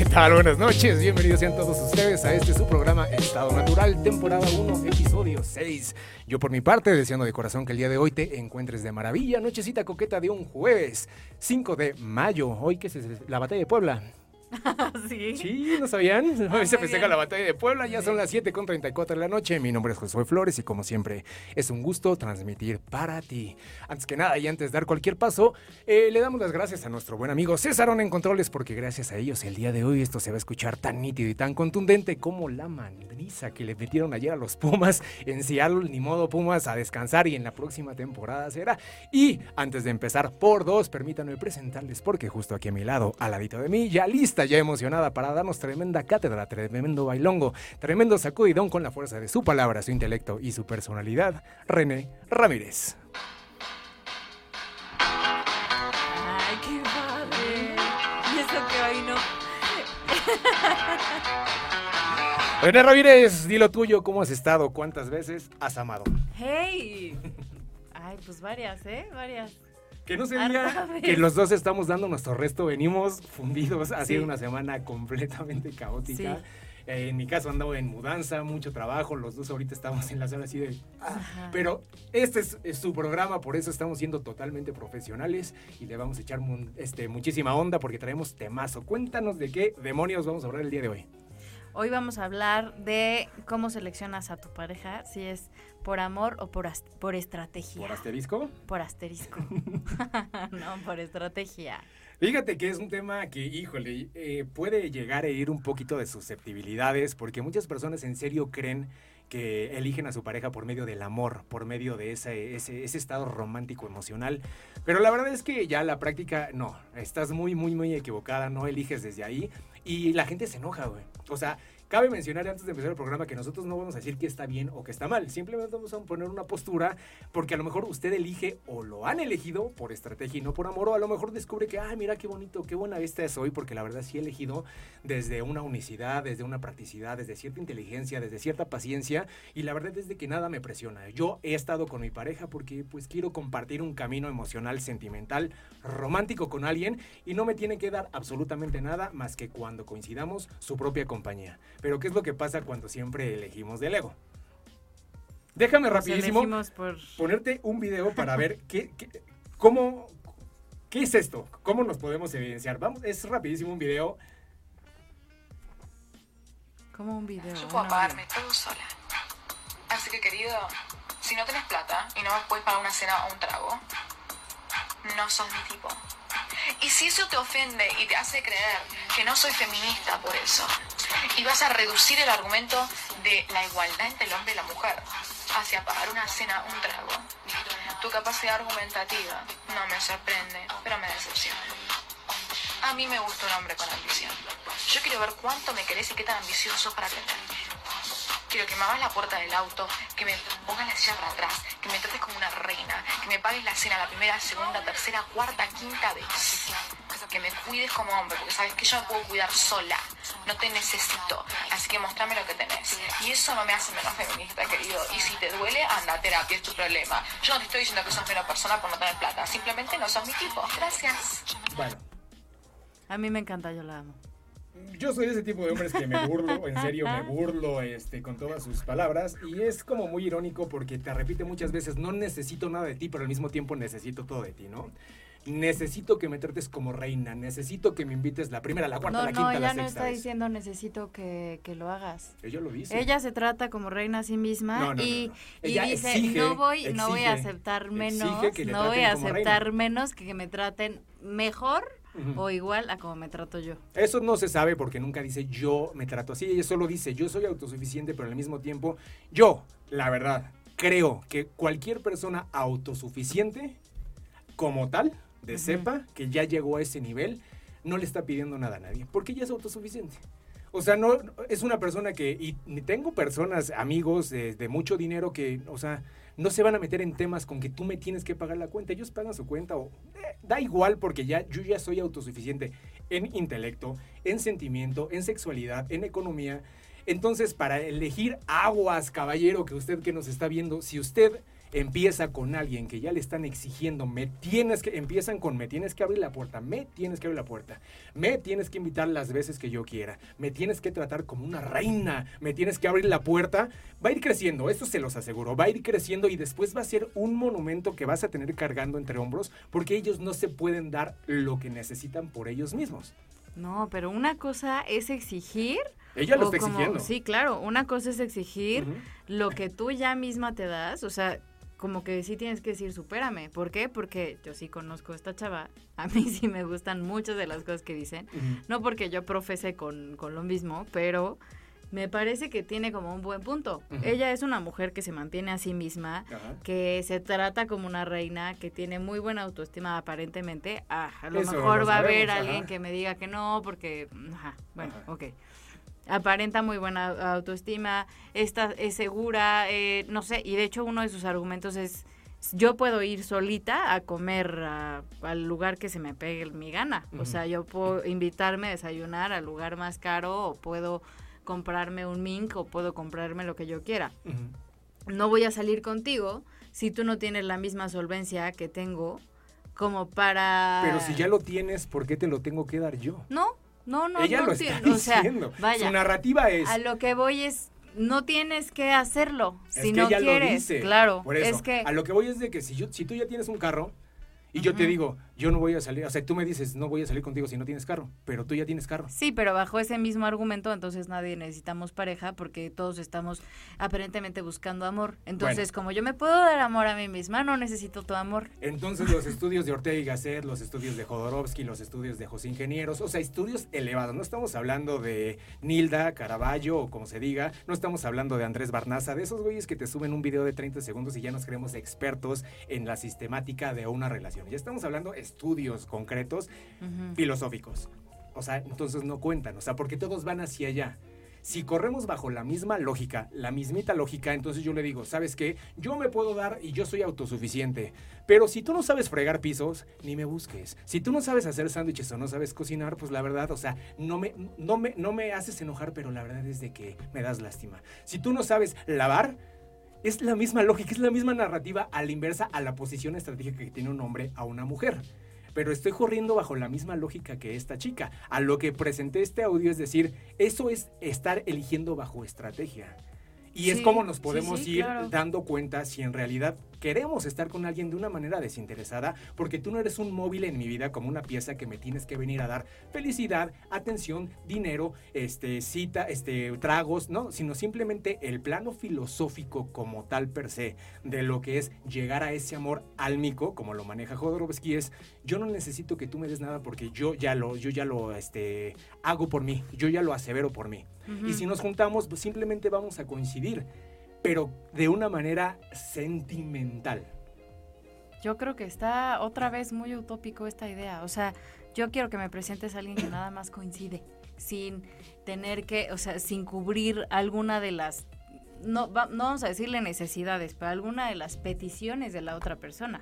¿Qué tal? Buenas noches. Bienvenidos sean todos ustedes a este su programa Estado Natural, temporada 1, episodio 6. Yo por mi parte, deseando de corazón que el día de hoy te encuentres de maravilla. Nochecita coqueta de un jueves, 5 de mayo. Hoy que es la batalla de Puebla. sí. Sí, ¿no sabían? Hoy se muy festeja bien. la batalla de Puebla, ya son las 7 con 34 de la noche. Mi nombre es Josué Flores y como siempre es un gusto transmitir para ti. Antes que nada y antes de dar cualquier paso, eh, le damos las gracias a nuestro buen amigo César en Controles porque gracias a ellos el día de hoy esto se va a escuchar tan nítido y tan contundente como la madriza que le metieron ayer a los Pumas en Seattle. Ni modo Pumas a descansar y en la próxima temporada será. Y antes de empezar por dos, permítanme presentarles porque justo aquí a mi lado, al ladito de mí, ya lista, ya emocionada para darnos tremenda cátedra, tremendo bailongo, tremendo sacudidón con la fuerza de su palabra, su intelecto y su personalidad, René Ramírez. Ay, qué padre. Y eso que hoy no. René Ramírez, di lo tuyo, ¿cómo has estado? ¿Cuántas veces has amado? ¡Hey! Ay, pues varias, ¿eh? Varias. Que no se Harta diga que los dos estamos dando nuestro resto, venimos fundidos, ha sido Sí. una semana completamente caótica. Sí. Eh, en mi caso andaba en mudanza, mucho trabajo, los dos ahorita estamos en la sala así de... ah. Pero este es, es su programa, por eso estamos siendo totalmente profesionales y le vamos a echar mun- este, muchísima onda porque traemos temazo. Cuéntanos de qué demonios vamos a hablar el día de hoy. Hoy vamos a hablar de cómo seleccionas a tu pareja, si es por amor o por, por estrategia. ¿Por asterisco? Por asterisco. no, por estrategia. Fíjate que es un tema que, híjole, eh, puede llegar a ir un poquito de susceptibilidades, porque muchas personas en serio creen que eligen a su pareja por medio del amor, por medio de ese, ese, ese estado romántico emocional. Pero la verdad es que ya la práctica, no, estás muy, muy, muy equivocada, no eliges desde ahí y la gente se enoja, güey. O sea, cabe mencionar antes de empezar el programa que nosotros no vamos a decir que está bien o que está mal, simplemente vamos a poner una postura porque a lo mejor usted elige o lo han elegido por estrategia y no por amor, o a lo mejor descubre que, ay, mira qué bonito, qué buena vista es hoy, porque la verdad sí he elegido desde una unicidad, desde una practicidad, desde cierta inteligencia, desde cierta paciencia, y la verdad es de que nada me presiona. Yo he estado con mi pareja porque pues quiero compartir un camino emocional, sentimental, romántico con alguien, y no me tiene que dar absolutamente nada más que cuando coincidamos su propia compañía. Pero ¿qué es lo que pasa cuando siempre elegimos del ego? Déjame Nos rapidísimo por... ponerte un video para ver qué, qué- cómo, qué es esto, cómo nos podemos evidenciar. Vamos, es rapidísimo un video. Como un video. Yo puedo pagarme todo sola. Así que, querido, si no tenés plata y no me puedes pagar una cena o un trago, no sos mi tipo. Y si eso te ofende y te hace creer que no soy feminista por eso, y vas a reducir el argumento de la igualdad entre el hombre y la mujer hacia pagar una cena un trago, tu capacidad argumentativa no me sorprende, pero me decepciona. A mí me gusta un hombre con ambición. Yo quiero ver cuánto me querés y qué tan ambicioso para tenerme. Quiero que me abras la puerta del auto, que me pongas la silla para atrás, que me trates como una reina, que me pagues la cena la primera, segunda, tercera, cuarta, quinta vez. Que me cuides como hombre, porque sabes que yo me puedo cuidar sola. No te necesito. Así que mostrame lo que tenés. Y eso no me hace menos feminista, querido. Y si te duele, anda a terapia, es tu problema. Yo no te estoy diciendo que sos menos persona por no tener plata. Simplemente no sos mi tipo. Gracias. Bueno, A mí me encanta, yo la amo. yo soy ese tipo de hombres que me burlo, en serio me burlo este, con todas sus palabras. Y es como muy irónico porque te repite muchas veces, no necesito nada de ti, pero al mismo tiempo necesito todo de ti, ¿no? Necesito que me trates como reina, necesito que me invites la primera, la cuarta, No, la no, quinta, la ella sexta no está vez. diciendo necesito que, que lo hagas. Ella lo dice. Ella se trata como reina a sí misma No, y, y dice, exige, no voy, no voy a aceptar menos, no voy a aceptar reina. menos que, que me traten mejor o igual a como me trato yo. Eso no se sabe porque nunca dice yo me trato así. Ella solo dice yo soy autosuficiente, pero al mismo tiempo yo, la verdad, creo que cualquier persona autosuficiente como tal, de Ujú. sepa que ya llegó a ese nivel, no le está pidiendo nada a nadie, porque ya es autosuficiente. O sea, no es una persona que, y ni tengo personas, amigos de, de mucho dinero que, o sea, no se van a meter en temas con que tú me tienes que pagar la cuenta. Ellos pagan su cuenta o eh, da igual porque ya yo ya soy autosuficiente en intelecto, en sentimiento, en sexualidad, en economía. Entonces, para elegir aguas, caballero, que usted que nos está viendo, si usted empieza con alguien que ya le están exigiendo, me tienes que, empiezan con me tienes que abrir la puerta, me tienes que abrir la puerta, me tienes que invitar las veces que yo quiera, me tienes que tratar como una reina, me tienes que abrir la puerta, va a ir creciendo, eso se los aseguro, va a ir creciendo y después va a ser un monumento que vas a tener cargando entre hombros porque ellos no se pueden dar lo que necesitan por ellos mismos. No, pero una cosa es exigir. Ella lo está como- exigiendo. Sí, claro. Una cosa es exigir lo que tú ya misma te das. O sea, como que sí tienes que decir, supérame. ¿Por qué? Porque yo sí conozco a esta chava. A mí sí me gustan muchas de las cosas que dicen. No porque yo profese con, con lo mismo, pero me parece que tiene como un buen punto. Ella es una mujer que se mantiene a sí misma, que se trata como una reina, que tiene muy buena autoestima aparentemente. Ah, a lo Eso mejor lo va a haber sabemos, alguien que me diga que no, porque, ajá, bueno, ok. Aparenta muy buena autoestima, está, es segura, eh, no sé, y de hecho uno de sus argumentos es, yo puedo ir solita a comer a- al lugar que se me pegue mi gana. O sea, yo puedo invitarme a desayunar al lugar más caro o puedo comprarme un mink o puedo comprarme lo que yo quiera no voy a salir contigo si tú no tienes la misma solvencia que tengo como para... Pero si ya lo tienes, ¿por qué te lo tengo que dar yo? No, no, no, Ella no lo está entiendo. O sea, diciendo. vaya, Su narrativa es... a lo que voy es, no tienes que hacerlo Es si que no ella lo quieres. dice. Claro, Por eso, es que... a lo que voy es de que si, yo, si tú ya tienes un carro y yo te digo, yo no voy a salir, o sea, tú me dices, no voy a salir contigo si no tienes carro, pero tú ya tienes carro. Sí, pero bajo ese mismo argumento, entonces nadie necesitamos pareja porque todos estamos aparentemente buscando amor. Entonces, como yo me puedo dar amor a mí misma, no necesito tu amor. Entonces los estudios de Ortega y Gasset, los estudios de Jodorowsky, los estudios de José Ingenieros, o sea, estudios elevados. No estamos hablando de Nilda, Caravaggio o como se diga, no estamos hablando de Andrés Barnaza, de esos güeyes que te suben un video de 30 segundos y ya nos creemos expertos en la sistemática de una relación. Ya estamos hablando estudios concretos Ujú. filosóficos. O sea, entonces no cuentan, o sea, porque todos van hacia allá. Si corremos bajo la misma lógica, la mismita lógica, entonces yo le digo, ¿sabes qué? Yo me puedo dar y yo soy autosuficiente. Pero si tú no sabes fregar pisos, ni me busques. Si tú no sabes hacer sándwiches o no sabes cocinar, pues la verdad, o sea, no me, no me, no me haces enojar, pero la verdad es de que me das lástima. Si tú no sabes lavar, es la misma lógica, es la misma narrativa a la inversa a la posición estratégica que tiene un hombre a una mujer. Pero estoy corriendo bajo la misma lógica que esta chica. A lo que presenté este audio es decir, eso es estar eligiendo bajo estrategia. Y es como nos sí, podemos sí, ir claro. dando cuenta si en realidad queremos estar con alguien de una manera desinteresada, porque tú no eres un móvil en mi vida como una pieza que me tienes que venir a dar felicidad, atención, dinero, este, cita, este, tragos, no, sino simplemente el plano filosófico como tal per se de lo que es llegar a ese amor álmico, como lo maneja Jodorowsky, es yo no necesito que tú me des nada porque yo ya lo, yo ya lo, este, hago por mí, yo ya lo asevero por mí. Y si nos juntamos, pues simplemente vamos a coincidir, pero de una manera sentimental. Yo creo que está otra vez muy utópico esta idea. O sea, yo quiero que me presentes a alguien que nada más coincide, sin tener que, o sea, sin cubrir alguna de las, no, va- no vamos a decirle necesidades, pero alguna de las peticiones de la otra persona.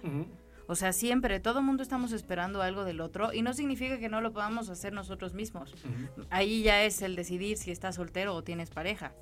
O sea, siempre, todo mundo estamos esperando algo del otro y no significa que no lo podamos hacer nosotros mismos. Ahí ya es el decidir si estás soltero o tienes pareja.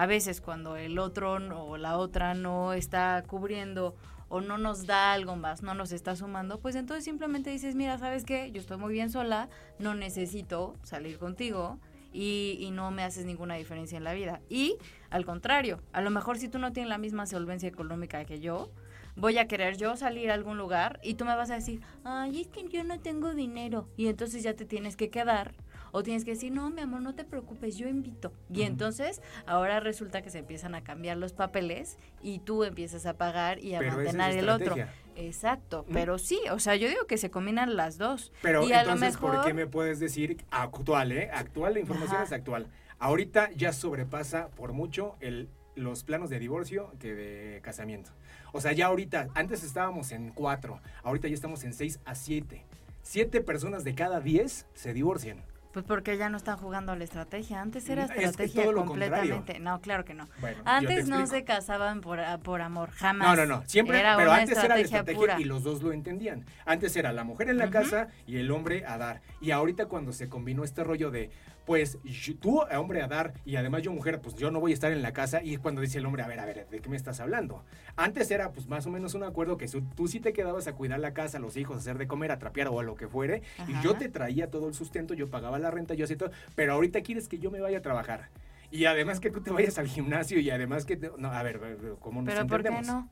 A veces cuando el otro o la otra no está cubriendo o no nos da algo más, no nos está sumando, pues entonces simplemente dices, mira, ¿sabes qué? Yo estoy muy bien sola, no necesito salir contigo y, y no me haces ninguna diferencia en la vida. Y al contrario, a lo mejor si tú no tienes la misma solvencia económica que yo, voy a querer yo salir a algún lugar y tú me vas a decir, ay, es que yo no tengo dinero. Y entonces ya te tienes que quedar. O tienes que decir, no, mi amor, no te preocupes, yo invito. Y entonces ahora resulta que se empiezan a cambiar los papeles y tú empiezas a pagar y a Pero es mantener el otro. Exacto, pero sí, o sea, yo digo que se combinan las dos. Pero y a lo entonces, ¿por qué me puedes decir actual, eh? Actual, la información Ajá. es actual. Ahorita ya sobrepasa por mucho el, los planos de divorcio que de casamiento. O sea, ya ahorita, antes estábamos en cuatro, ahorita ya estamos en seis a siete. Siete personas de cada diez se divorcian. Pues porque ya no están jugando a la estrategia. Antes era Es que estrategia completamente. No, claro que no. Bueno, Antes no se casaban por, a- por amor, jamás. No, no, no. Siempre, era pero una antes era la estrategia pura. y los dos lo entendían. Antes era la mujer en la casa y el hombre a dar. Y ahorita cuando se combinó este rollo de, pues yo- tú, hombre a dar, y además yo, mujer, pues yo no voy a estar en la casa. Y cuando dice el hombre, a ver, a ver, ¿de qué me estás hablando? Antes era, pues más o menos un acuerdo que tú sí te quedabas a cuidar la casa, los hijos, a hacer de comer, a trapear o a lo que fuere. Y yo te traía todo el sustento, yo pagaba la renta, yo hacía todo. Pero ahorita quieres que yo me vaya a trabajar. Y además que tú te vayas al gimnasio y además que... te- no, a ver, ¿cómo nos Pero ¿por qué entendemos? no?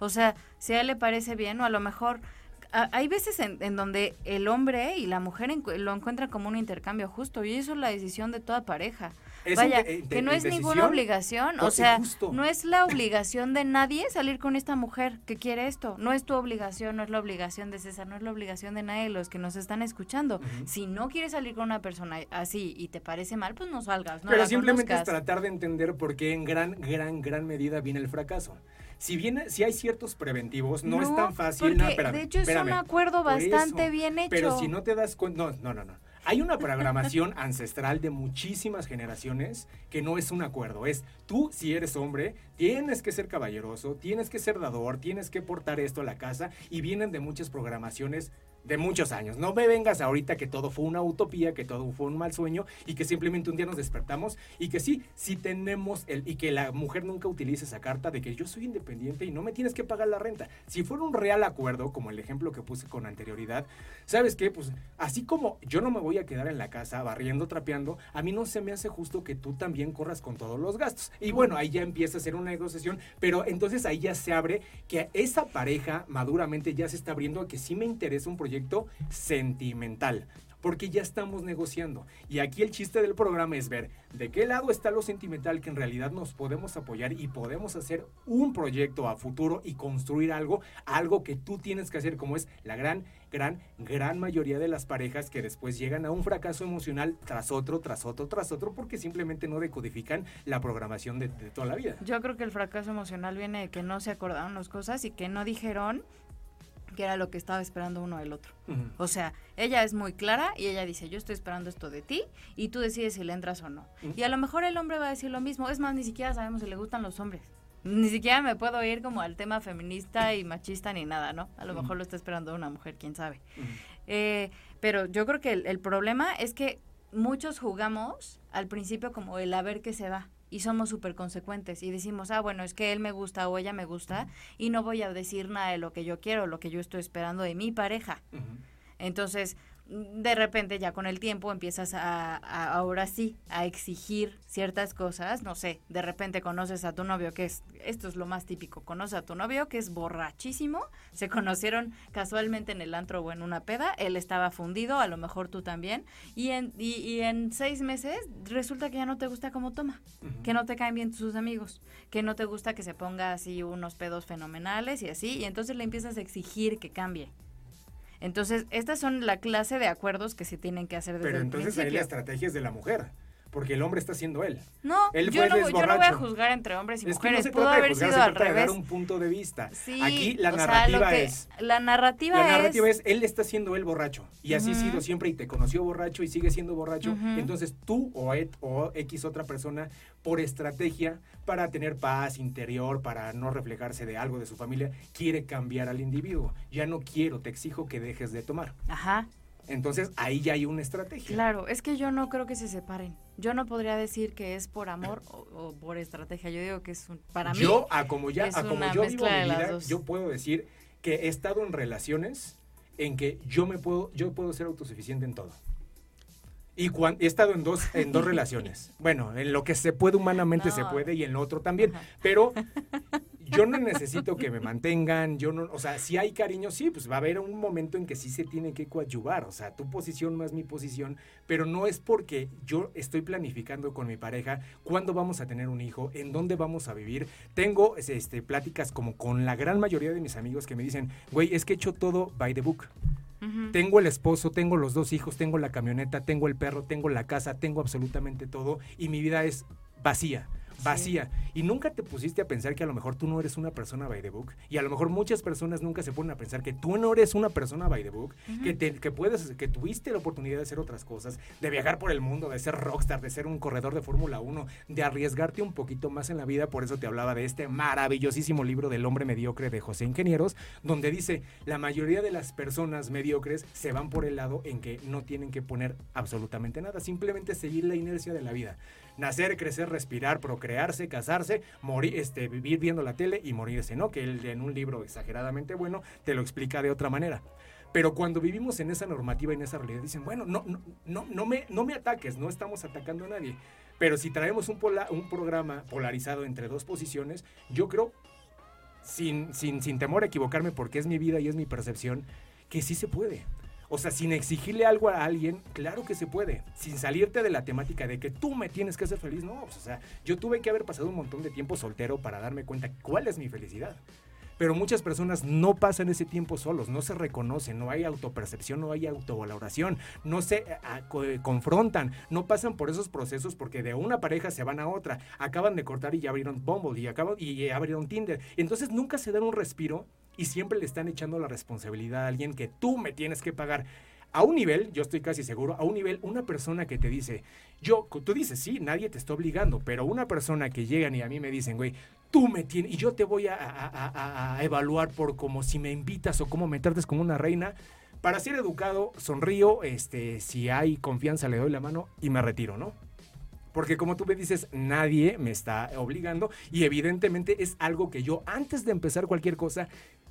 O sea, si a él le parece bien o a lo mejor... a- hay veces en, en donde el hombre y la mujer encu- lo encuentran como un intercambio justo y eso es la decisión de toda pareja. Es Vaya, inte- que no es ninguna obligación, o sea, justo. no es la obligación de nadie salir con esta mujer que quiere esto. No es tu obligación, no es la obligación de César, no es la obligación de nadie de los que nos están escuchando. Si no quieres salir con una persona así y te parece mal, pues no salgas, no Pero la simplemente es tratar de entender por qué en gran, gran, gran medida viene el fracaso. Si viene, si hay ciertos preventivos, no, es tan fácil. no, porque espérame, de hecho es un acuerdo bastante eso. bien hecho. Pero si no te das cuenta, no, no, no, no. Hay una programación ancestral de muchísimas generaciones que no es un acuerdo. Es tú, si eres hombre, tienes que ser caballeroso, tienes que ser dador, tienes que portar esto a la casa y vienen de muchas programaciones de muchos años. No me vengas ahorita que todo fue una utopía, que todo fue un mal sueño y que simplemente un día nos despertamos y que sí, sí tenemos el y que la mujer nunca utilice esa carta de que yo soy independiente y no me tienes que pagar la renta. Si fuera un real acuerdo, como el ejemplo que puse con anterioridad, ¿sabes qué? Pues así como yo no me voy a quedar en la casa barriendo, trapeando, a mí no se me hace justo que tú también corras con todos los gastos. Y bueno, ahí ya empieza a ser una negociación, pero entonces ahí ya se abre que esa pareja maduramente ya se está abriendo a que sí me interesa un proyecto sentimental. Porque ya estamos negociando. Y aquí el chiste del programa es ver de qué lado está lo sentimental que en realidad nos podemos apoyar y podemos hacer un proyecto a futuro y construir algo, algo que tú tienes que hacer, como es la gran, gran, gran mayoría de las parejas que después llegan a un fracaso emocional tras otro, tras otro, tras otro, porque simplemente no decodifican la programación de, de toda la vida. Yo creo que el fracaso emocional viene de que no se acordaron las cosas y que no dijeron que era lo que estaba esperando uno del otro. O sea, ella es muy clara y ella dice, yo estoy esperando esto de ti y tú decides si le entras o no. Y a lo mejor el hombre va a decir lo mismo. Es más, ni siquiera sabemos si le gustan los hombres. Ni siquiera me puedo ir como al tema feminista y machista ni nada, ¿no? A lo mejor lo está esperando una mujer, quién sabe. Eh, pero yo creo que el, el problema es que muchos jugamos al principio como el a ver qué se da y somos súper consecuentes y decimos, ah, bueno, es que él me gusta o ella me gusta y no voy a decir nada de lo que yo quiero, lo que yo estoy esperando de mi pareja. Entonces, de repente ya con el tiempo empiezas a, a- ahora sí a exigir ciertas cosas, no sé, de repente conoces a tu novio que es, esto es lo más típico, conoces a tu novio que es borrachísimo, se conocieron casualmente en el antro o en una peda, él estaba fundido, a lo mejor tú también, y en, y, y en seis meses resulta que ya no te gusta cómo toma, que no te caen bien sus amigos, que no te gusta que se ponga así unos pedos fenomenales y así, y entonces le empiezas a exigir que cambie. Entonces, estas son la clase de acuerdos que se tienen que hacer desde Pero el entonces ahí principio. la estrategia es de la mujer, porque el hombre está siendo él. No, Él yo no, yo no voy a juzgar entre hombres y Es que no mujeres. se Pudo trata de haber juzgar, sido se al trata de dar revés. un punto de vista. Sí, Aquí la sea, narrativa que- es... La narrativa, La narrativa es... es, él está siendo él borracho. Y así ha sido siempre y te conoció borracho y sigue siendo borracho. Ujú. Entonces tú o, et- o X otra persona, por estrategia, para tener paz interior, para no reflejarse de algo de su familia, quiere cambiar al individuo. Ya no quiero, te exijo que dejes de tomar. Ajá, Entonces ahí ya hay una estrategia. claro. Es que yo no creo que se separen. Yo no podría decir que es por amor o, o por estrategia. Yo digo que es un, para mí... yo, a como ya, a como yo vivo mi vida, yo puedo decir que he estado en relaciones en que yo me puedo, yo puedo ser autosuficiente en todo. Y cuan- he estado en dos, en dos relaciones. Bueno, en lo que se puede humanamente se puede y en lo otro también. Ajá. Pero yo no necesito que me mantengan, yo no, o sea, si hay cariño, sí, pues va a haber un momento en que sí se tiene que coadyuvar, o sea, tu posición más mi posición, pero no es porque yo estoy planificando con mi pareja cuándo vamos a tener un hijo, en dónde vamos a vivir. Tengo este, pláticas como con la gran mayoría de mis amigos que me dicen, güey, es que he hecho todo by the book. Tengo el esposo, tengo los dos hijos, tengo la camioneta, tengo el perro, tengo la casa, tengo absolutamente todo y mi vida es vacía. Vacía. Y nunca te pusiste a pensar que a lo mejor tú no eres una persona by the book. Y a lo mejor muchas personas nunca se ponen a pensar que tú no eres una persona by the book, que, te, que puedes, que tuviste la oportunidad de hacer otras cosas, de viajar por el mundo, de ser rockstar, de ser un corredor de Fórmula 1, de arriesgarte un poquito más en la vida. Por eso te hablaba de este maravillosísimo libro del hombre mediocre de José Ingenieros, donde dice, la mayoría de las personas mediocres se van por el lado en que no tienen que poner absolutamente nada, simplemente seguir la inercia de la vida. Nacer, crecer, respirar, procrearse, casarse, morir, este, vivir viendo la tele y morirse, ¿no? Que él en un libro exageradamente bueno te lo explica de otra manera. Pero cuando vivimos en esa normativa, en esa realidad, dicen, bueno, no, no, no, no, me, no me ataques, no estamos atacando a nadie. Pero si traemos un, un programa polarizado entre dos posiciones, yo creo, sin, sin, sin temor a equivocarme, porque es mi vida y es mi percepción, que sí se puede. O sea, sin exigirle algo a alguien, claro que se puede. Sin salirte de la temática de que tú me tienes que hacer feliz, no. Pues, o sea, yo tuve que haber pasado un montón de tiempo soltero para darme cuenta cuál es mi felicidad. Pero muchas personas no pasan ese tiempo solos, no se reconocen, no hay autopercepción, no hay autovaloración, no se eh, confrontan, no pasan por esos procesos porque de una pareja se van a otra, acaban de cortar y ya abrieron Bumble y, acaban, y abrieron Tinder. Entonces nunca se dan un respiro y siempre le están echando la responsabilidad a alguien que tú me tienes que pagar. A un nivel, yo estoy casi seguro, a un nivel, una persona que te dice, yo, tú dices, sí, nadie te está obligando, pero una persona que llegan y a mí me dicen, güey, tú me tienes, y yo te voy a, evaluar por como si me invitas o cómo me trates como una reina, para ser educado, sonrío, este, si hay confianza le doy la mano y me retiro, ¿no? Porque como tú me dices, nadie me está obligando y evidentemente es algo que yo antes de empezar cualquier cosa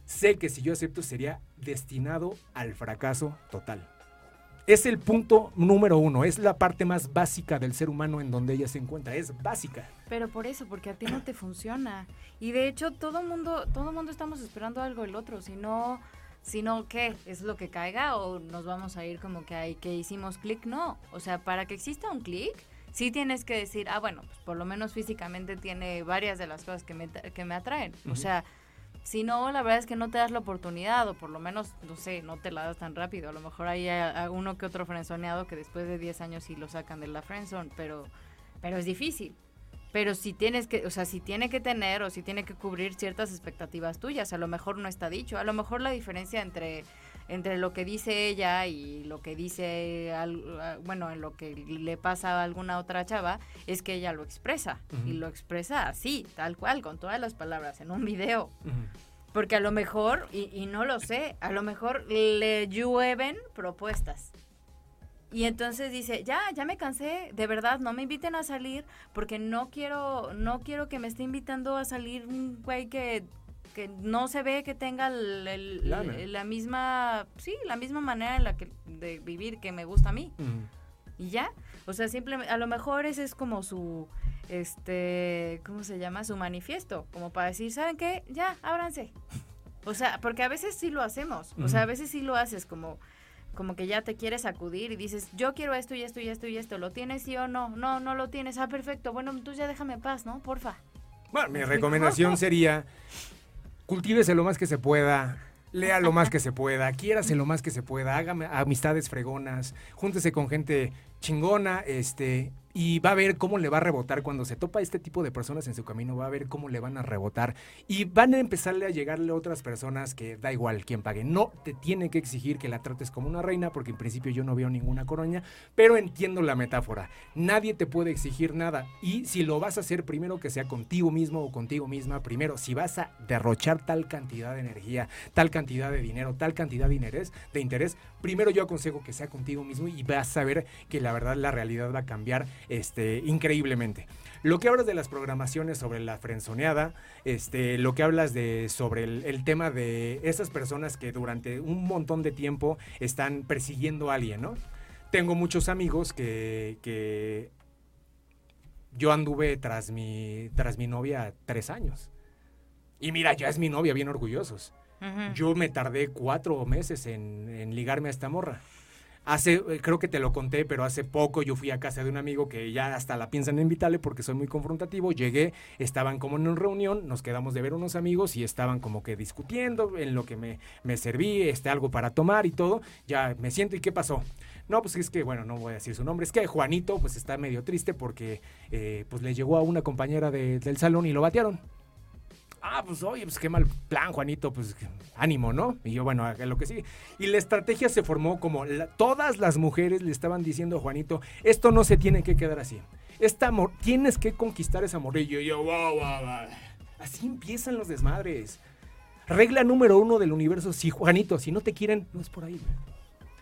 sé que si yo acepto sería destinado al fracaso total. Es el punto número uno, es la parte más básica del ser humano en donde ella se encuentra, es básica. Pero por eso, porque a ti no te funciona. Y de hecho todo mundo, todo mundo estamos esperando algo del otro, si no, si no, ¿qué? ¿Es lo que caiga o nos vamos a ir como que, hay, que hicimos clic? No, o sea, para que exista un clic, sí tienes que decir, ah, bueno, pues por lo menos físicamente tiene varias de las cosas que me, que me atraen. O sea, si no, la verdad es que no te das la oportunidad, o por lo menos, no sé, no te la das tan rápido. A lo mejor hay uno que otro frenzoneado que después de 10 años sí lo sacan de la frenzone, pero, pero es difícil. Pero si tienes que, o sea, si tiene que tener o si tiene que cubrir ciertas expectativas tuyas, a lo mejor no está dicho. A lo mejor la diferencia entre entre lo que dice ella y lo que dice, bueno, en lo que le pasa a alguna otra chava, es que ella lo expresa. Y lo expresa así, tal cual, con todas las palabras, en un video. Porque a lo mejor, y, y, no lo sé, a lo mejor le llueven propuestas. Y entonces dice, ya, ya me cansé, de verdad, no me inviten a salir porque no quiero, no quiero que me esté invitando a salir un güey que que no se ve que tenga la misma, sí, la misma manera en la que de vivir que me gusta a mí. Y ya, o sea, simplemente, a lo mejor ese es como su, este, ¿cómo se llama? Su manifiesto, como para decir, ¿saben qué? Ya, ábranse. O sea, porque a veces sí lo hacemos, o sea, a veces sí lo haces como como que ya te quieres acudir y dices, yo quiero esto y esto y esto y esto, ¿lo tienes sí o no? No, no lo tienes, ah, perfecto, bueno, tú ya déjame paz, ¿no? Porfa. Bueno, mi recomendación sería cultívese lo más que se pueda, lea lo más que se pueda, quiérase lo más que se pueda, hágame amistades fregonas, júntese con gente chingona, este, y va a ver cómo le va a rebotar cuando se topa este tipo de personas en su camino, va a ver cómo le van a rebotar y van a empezarle a llegarle a otras personas que da igual quién pague. No te tiene que exigir que la trates como una reina porque en principio yo no veo ninguna coroña, pero entiendo la metáfora. Nadie te puede exigir nada y si lo vas a hacer primero que sea contigo mismo o contigo misma, primero si vas a derrochar tal cantidad de energía, tal cantidad de dinero, tal cantidad de interés, de interés, primero yo aconsejo que sea contigo mismo y vas a ver que la verdad la realidad va a cambiar este, increíblemente. Lo que hablas de las programaciones sobre la frenzoneada, este, lo que hablas de sobre el, tema de esas personas que durante un montón de tiempo están persiguiendo a alguien, ¿no? Tengo muchos amigos que, yo anduve tras mi, tras mi novia tres años. Y mira, ya es mi novia, bien orgullosos. Yo me tardé cuatro meses en, en ligarme a esta morra Hace, eh, creo que te lo conté, pero hace poco yo fui a casa de un amigo que ya hasta la piensan invitarle porque soy muy confrontativo. Llegué, estaban como en una reunión, nos quedamos de ver unos amigos y estaban como que discutiendo en lo que me, me serví, este, algo para tomar y todo. Ya me siento y ¿qué pasó? No, pues es que, bueno, no voy a decir su nombre. Es que Juanito, pues está medio triste porque, eh, pues le llegó a una compañera de- del salón y lo batearon. Ah, pues oye, pues qué mal plan, Juanito, pues ánimo, ¿no? Y yo, bueno, lo que sí. Y la estrategia se formó como todas las mujeres le estaban diciendo a Juanito, esto no se tiene que quedar así. Esta amor, tienes que conquistar esa morrillo. Y yo, wow, wow, wow. Así empiezan los desmadres. Regla número uno del universo, si Juanito, si no te quieren, no es por ahí.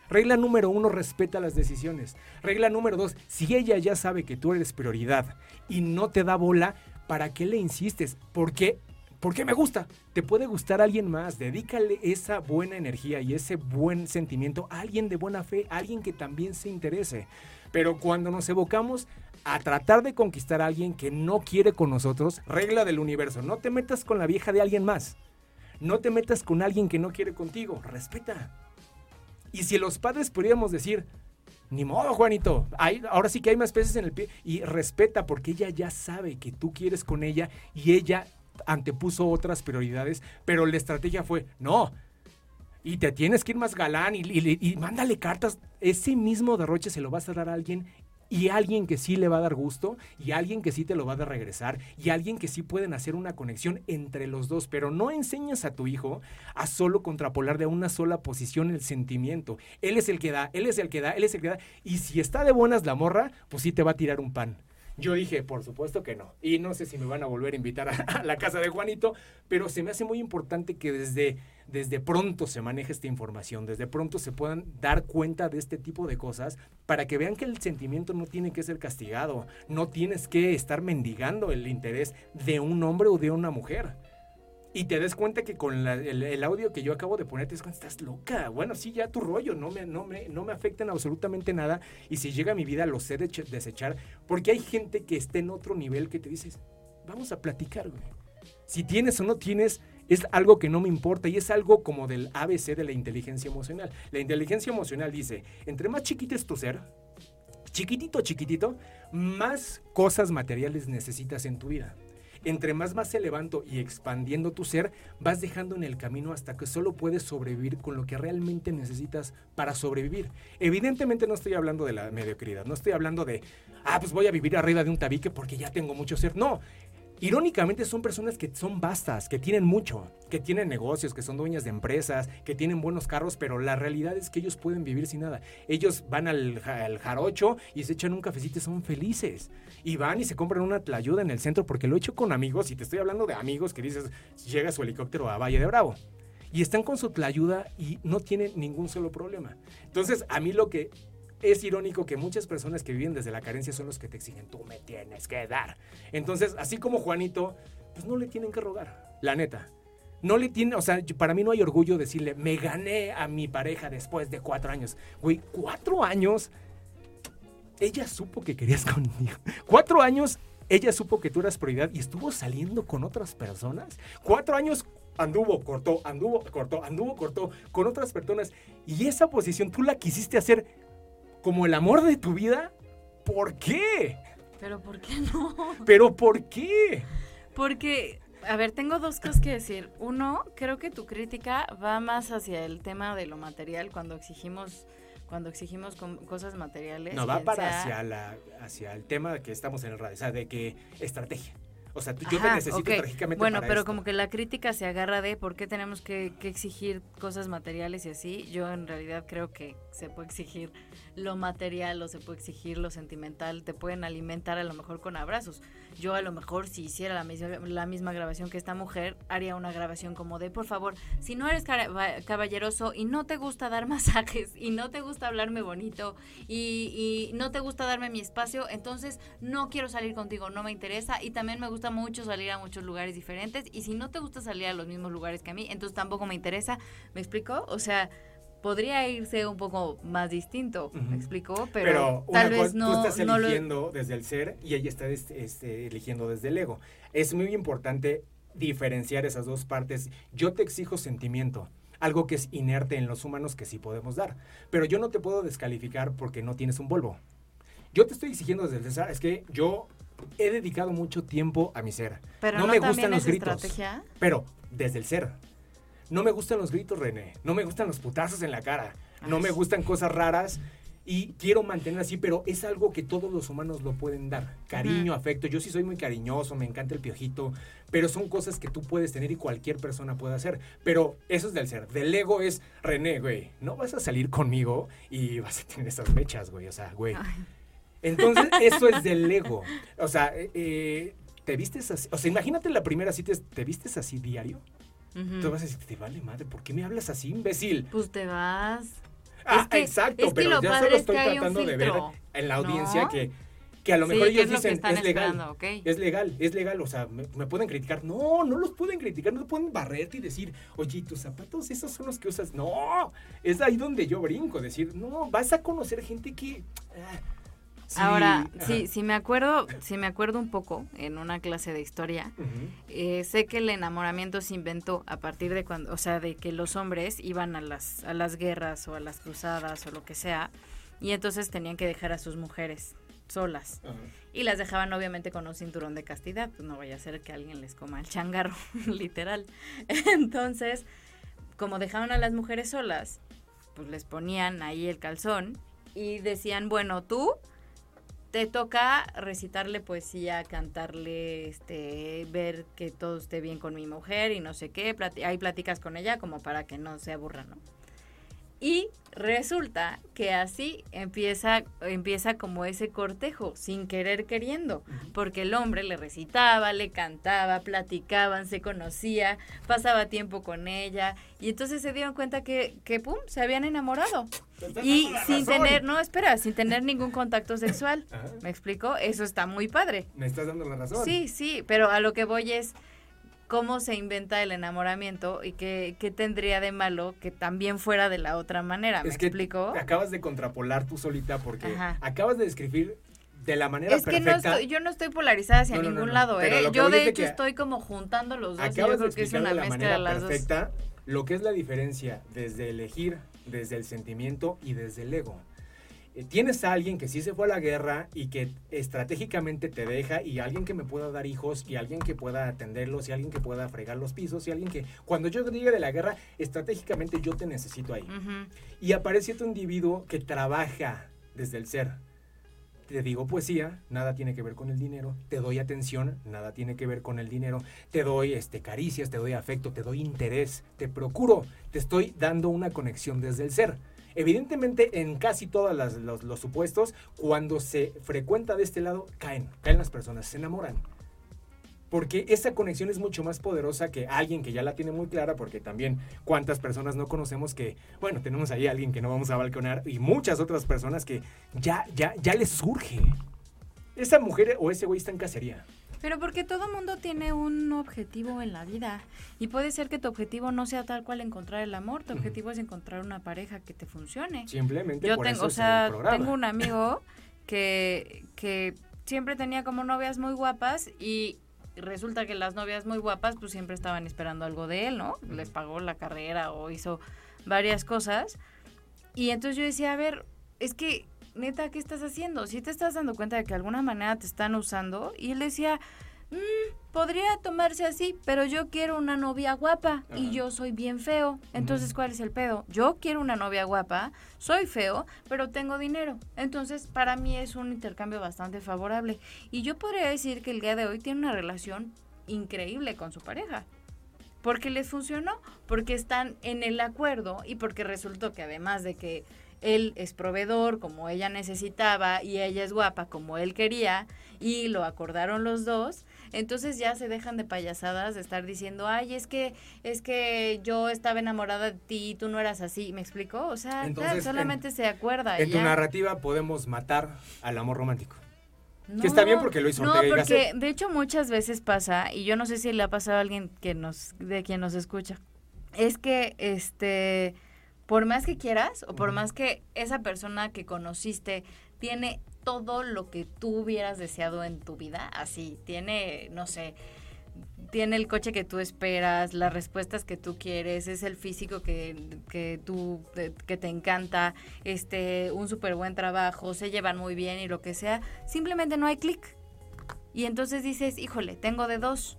Regla número uno, respeta las decisiones. Regla número dos, si ella ya sabe que tú eres prioridad y no te da bola, ¿para qué le insistes? Porque, porque me gusta. Te puede gustar alguien más. Dedícale esa buena energía y ese buen sentimiento a alguien de buena fe, a alguien que también se interese. Pero cuando nos evocamos a tratar de conquistar a alguien que no quiere con nosotros, regla del universo, no te metas con la vieja de alguien más. No te metas con alguien que no quiere contigo. Respeta. Y si los padres pudiéramos decir, ni modo, Juanito, hay, ahora sí que hay más peces en el pie, y respeta porque ella ya sabe que tú quieres con ella y ella antepuso otras prioridades, pero la estrategia fue, no, y te tienes que ir más galán y, mándale cartas, ese mismo derroche se lo vas a dar a alguien y alguien que sí le va a dar gusto y alguien que sí te lo va a dar regresar y alguien que sí pueden hacer una conexión entre los dos, pero no enseñas a tu hijo a solo contrapolar de una sola posición el sentimiento. Él es el que da, él es el que da, él es el que da y si está de buenas la morra, pues sí te va a tirar un pan. Yo dije, por supuesto que no. Y no sé si me van a volver a invitar a, la casa de Juanito, pero se me hace muy importante que desde, desde pronto se maneje esta información, desde pronto se puedan dar cuenta de este tipo de cosas para que vean que el sentimiento no tiene que ser castigado, no tienes que estar mendigando el interés de un hombre o de una mujer. Y te des cuenta que con la- el, audio que yo acabo de poner, te estás loca. Bueno, sí, ya tu rollo, no me, no, me, no me afectan absolutamente nada. Y si llega a mi vida, lo sé deche- desechar. Porque hay gente que está en otro nivel que te dices, vamos a platicar, güey. Si tienes o no tienes, es algo que no me importa y es algo como del ABC de la inteligencia emocional. La inteligencia emocional dice, entre más chiquito es tu ser, chiquitito, chiquitito, más cosas materiales necesitas en tu vida. Entre más vas elevando y expandiendo tu ser, vas dejando en el camino hasta que solo puedes sobrevivir con lo que realmente necesitas para sobrevivir. Evidentemente no estoy hablando de la mediocridad, no estoy hablando de, ah, pues voy a vivir arriba de un tabique porque ya tengo mucho ser. No, Irónicamente son personas que son vastas, que tienen mucho, que tienen negocios, que son dueñas de empresas, que tienen buenos carros, pero la realidad es que ellos pueden vivir sin nada. Ellos van al, al jarocho y se echan un cafecito y son felices. Y van y se compran una tlayuda en el centro porque lo he hecho con amigos y te estoy hablando de amigos que dices, llega su helicóptero a Valle de Bravo. Y están con su tlayuda y no tienen ningún solo problema. Entonces, a mí lo que es irónico que muchas personas que viven desde la carencia son los que te exigen, tú me tienes que dar. Entonces, así como Juanito, pues no le tienen que rogar, la neta. No le tiene, o sea, para mí no hay orgullo decirle, me gané a mi pareja después de cuatro años. Güey, cuatro años, ella supo que querías conmigo. Cuatro años, ella supo que tú eras prioridad y estuvo saliendo con otras personas. Cuatro años anduvo, cortó, anduvo, cortó, anduvo, cortó con otras personas. Y esa posición tú la quisiste hacer como el amor de tu vida. ¿Por qué? Pero ¿por qué no? ¿Pero por qué? Porque, a ver, tengo dos cosas que decir. Uno, creo que tu crítica va más hacia el tema de lo material cuando exigimos cuando exigimos cosas materiales. No, va para sea- hacia, la, hacia el tema de que estamos en el radio, o sea, de que estrategia. O sea, tú- yo te Ajá, necesito ok. estratégicamente Bueno, para pero esto. como que la crítica se agarra de por qué tenemos que, que exigir cosas materiales y así. Yo en realidad creo que se puede exigir lo material o se puede exigir lo sentimental. Te pueden alimentar a lo mejor con abrazos. Yo a lo mejor si hiciera la misma, la misma grabación que esta mujer, haría una grabación como de, por favor, si no eres caballeroso y no te gusta dar masajes y no te gusta hablarme bonito y, y no te gusta darme mi espacio, entonces no quiero salir contigo, no me interesa y también me gusta mucho salir a muchos lugares diferentes y si no te gusta salir a los mismos lugares que a mí, entonces tampoco me interesa. ¿Me explico? O sea, podría irse un poco más distinto. ¿me explicó? Pero, tal vez no, tú estás no lo... eligiendo desde el ser y ella está este, eligiendo desde el ego. Es muy importante diferenciar esas dos partes. Yo te exijo sentimiento. algo que es inerte en los humanos que sí podemos dar. Pero yo no te puedo descalificar porque no tienes un Volvo. Yo te estoy exigiendo desde el César, es que yo he dedicado mucho tiempo a mi ser. Pero no, no me gustan los gritos. estrategia. Pero desde el ser. No me gustan los gritos, René. No me gustan los putazos en la cara. No Ay. me gustan cosas raras. Y quiero mantener así, pero es algo que todos los humanos lo pueden dar. Cariño, afecto. Yo sí soy muy cariñoso, me encanta el piojito. Pero son cosas que tú puedes tener y cualquier persona puede hacer. Pero eso es del ser. Del ego es, René, güey, no vas a salir conmigo y vas a tener esas mechas, güey. O sea, güey. Ay. Entonces, eso es del ego. O sea, eh, eh, ¿te vistes así? O sea, imagínate la primera cita, ¿te vistes así diario? Ujú. Tú vas a decir, te vale madre, ¿por qué me hablas así, imbécil? Pues te vas. Ah, Es que- exacto, es que pero ya solo es estoy que tratando de ver en la audiencia ¿no? que, que a lo mejor ¿qué ellos es dicen, es legal. Es legal, es legal, o sea, me, me pueden criticar. No, no los pueden criticar, no pueden barrerte y decir, oye, ¿y tus zapatos esos son los que usas. No, es ahí donde yo brinco, decir, no, vas a conocer gente que... ah, sí, Ahora, ajá. sí, sí me acuerdo, sí me acuerdo un poco en una clase de historia. Eh, sé que el enamoramiento se inventó a partir de cuando, o sea, de que los hombres iban a las, a las guerras o a las cruzadas o lo que sea, y entonces tenían que dejar a sus mujeres solas. Y las dejaban obviamente con un cinturón de castidad, pues no vaya a ser que alguien les coma el changarro, literal. Entonces, como dejaban a las mujeres solas, pues les ponían ahí el calzón y decían, bueno, tú te toca recitarle poesía, cantarle, este, ver que todo esté bien con mi mujer y no sé qué, plati- ahí platicas con ella como para que no se aburra, ¿no? Y resulta que así empieza, empieza como ese cortejo, sin querer queriendo, porque el hombre le recitaba, le cantaba, platicaban, se conocía, pasaba tiempo con ella, y entonces se dieron cuenta que, que pum, se habían enamorado. Y sin razón. tener, no, espera, sin tener ningún contacto sexual. Ajá. ¿Me explico? Eso está muy padre. Me estás dando la razón. Sí, sí, pero a lo que voy es cómo se inventa el enamoramiento y qué, qué tendría de malo que también fuera de la otra manera. ¿Me Es que explico? te acabas de contrapolar tú solita porque Ajá. acabas de describir de la manera Es que no perfecta. estoy, yo no estoy polarizada hacia No, no, no, ningún no. lado, ¿eh? Yo de hecho estoy como juntando los dos yo Acabas de creo que es una de la mezcla manera de las dos. perfecta lo que es la diferencia desde elegir, desde el sentimiento y desde el ego. Eh, Tienes a alguien que sí se fue a la guerra y que estratégicamente te deja y alguien que me pueda dar hijos y alguien que pueda atenderlos y alguien que pueda fregar los pisos y alguien que cuando yo llegue de la guerra estratégicamente yo te necesito ahí. Y aparece otro individuo que trabaja desde el ser. Te digo poesía, nada tiene que ver con el dinero. Te doy atención, nada tiene que ver con el dinero. Te doy este, caricias, te doy afecto, te doy interés, te procuro. Te estoy dando una conexión desde el ser. Evidentemente, en casi todos los, los supuestos, cuando se frecuenta de este lado, caen, caen las personas, se enamoran. Porque esa conexión es mucho más poderosa que alguien que ya la tiene muy clara, porque también cuántas personas no conocemos que, bueno, tenemos ahí a alguien que no vamos a balconar y muchas otras personas que ya, ya, ya les surge. Esa mujer o ese güey está en cacería. Pero porque todo mundo tiene un objetivo en la vida y puede ser que tu objetivo no sea tal cual encontrar el amor, tu objetivo es encontrar una pareja que te funcione. Simplemente Yo por tengo, eso o sea, tengo un amigo que, que siempre tenía como novias muy guapas y resulta que las novias muy guapas pues siempre estaban esperando algo de él, ¿no? Les pagó la carrera o hizo varias cosas. Y entonces yo decía, a ver, es que neta, ¿qué estás haciendo? Si te estás dando cuenta de que de alguna manera te están usando. Y él decía, "Mm, podría tomarse así, pero yo quiero una novia guapa y yo soy bien feo. Entonces, ¿cuál es el pedo? Yo quiero una novia guapa, soy feo, pero tengo dinero. Entonces, para mí es un intercambio bastante favorable. Y yo podría decir que el día de hoy tiene una relación increíble con su pareja. Porque les funcionó, porque están en el acuerdo y porque resultó que además de que él es proveedor como ella necesitaba y ella es guapa como él quería y lo acordaron los dos, entonces ya se dejan de payasadas de estar diciendo, ay, es que es que yo estaba enamorada de ti y tú no eras así, ¿me explicó? O sea, Entonces, claro, solamente se acuerda. En y tu ya. narrativa podemos matar al amor romántico. Que está bien porque lo hizo No, Ortega y porque Gasset. de hecho muchas veces pasa, y yo no sé si le ha pasado a alguien que nos, de quien nos escucha, es que este, por más que quieras, o por más que esa persona que conociste tiene todo lo que tú hubieras deseado en tu vida, así, tiene, no sé, tiene el coche que tú esperas, las respuestas que tú quieres, es el físico que, que tú, que te encanta, este, un súper buen trabajo, se llevan muy bien y lo que sea, simplemente no hay clic. Y entonces dices, híjole, tengo de dos.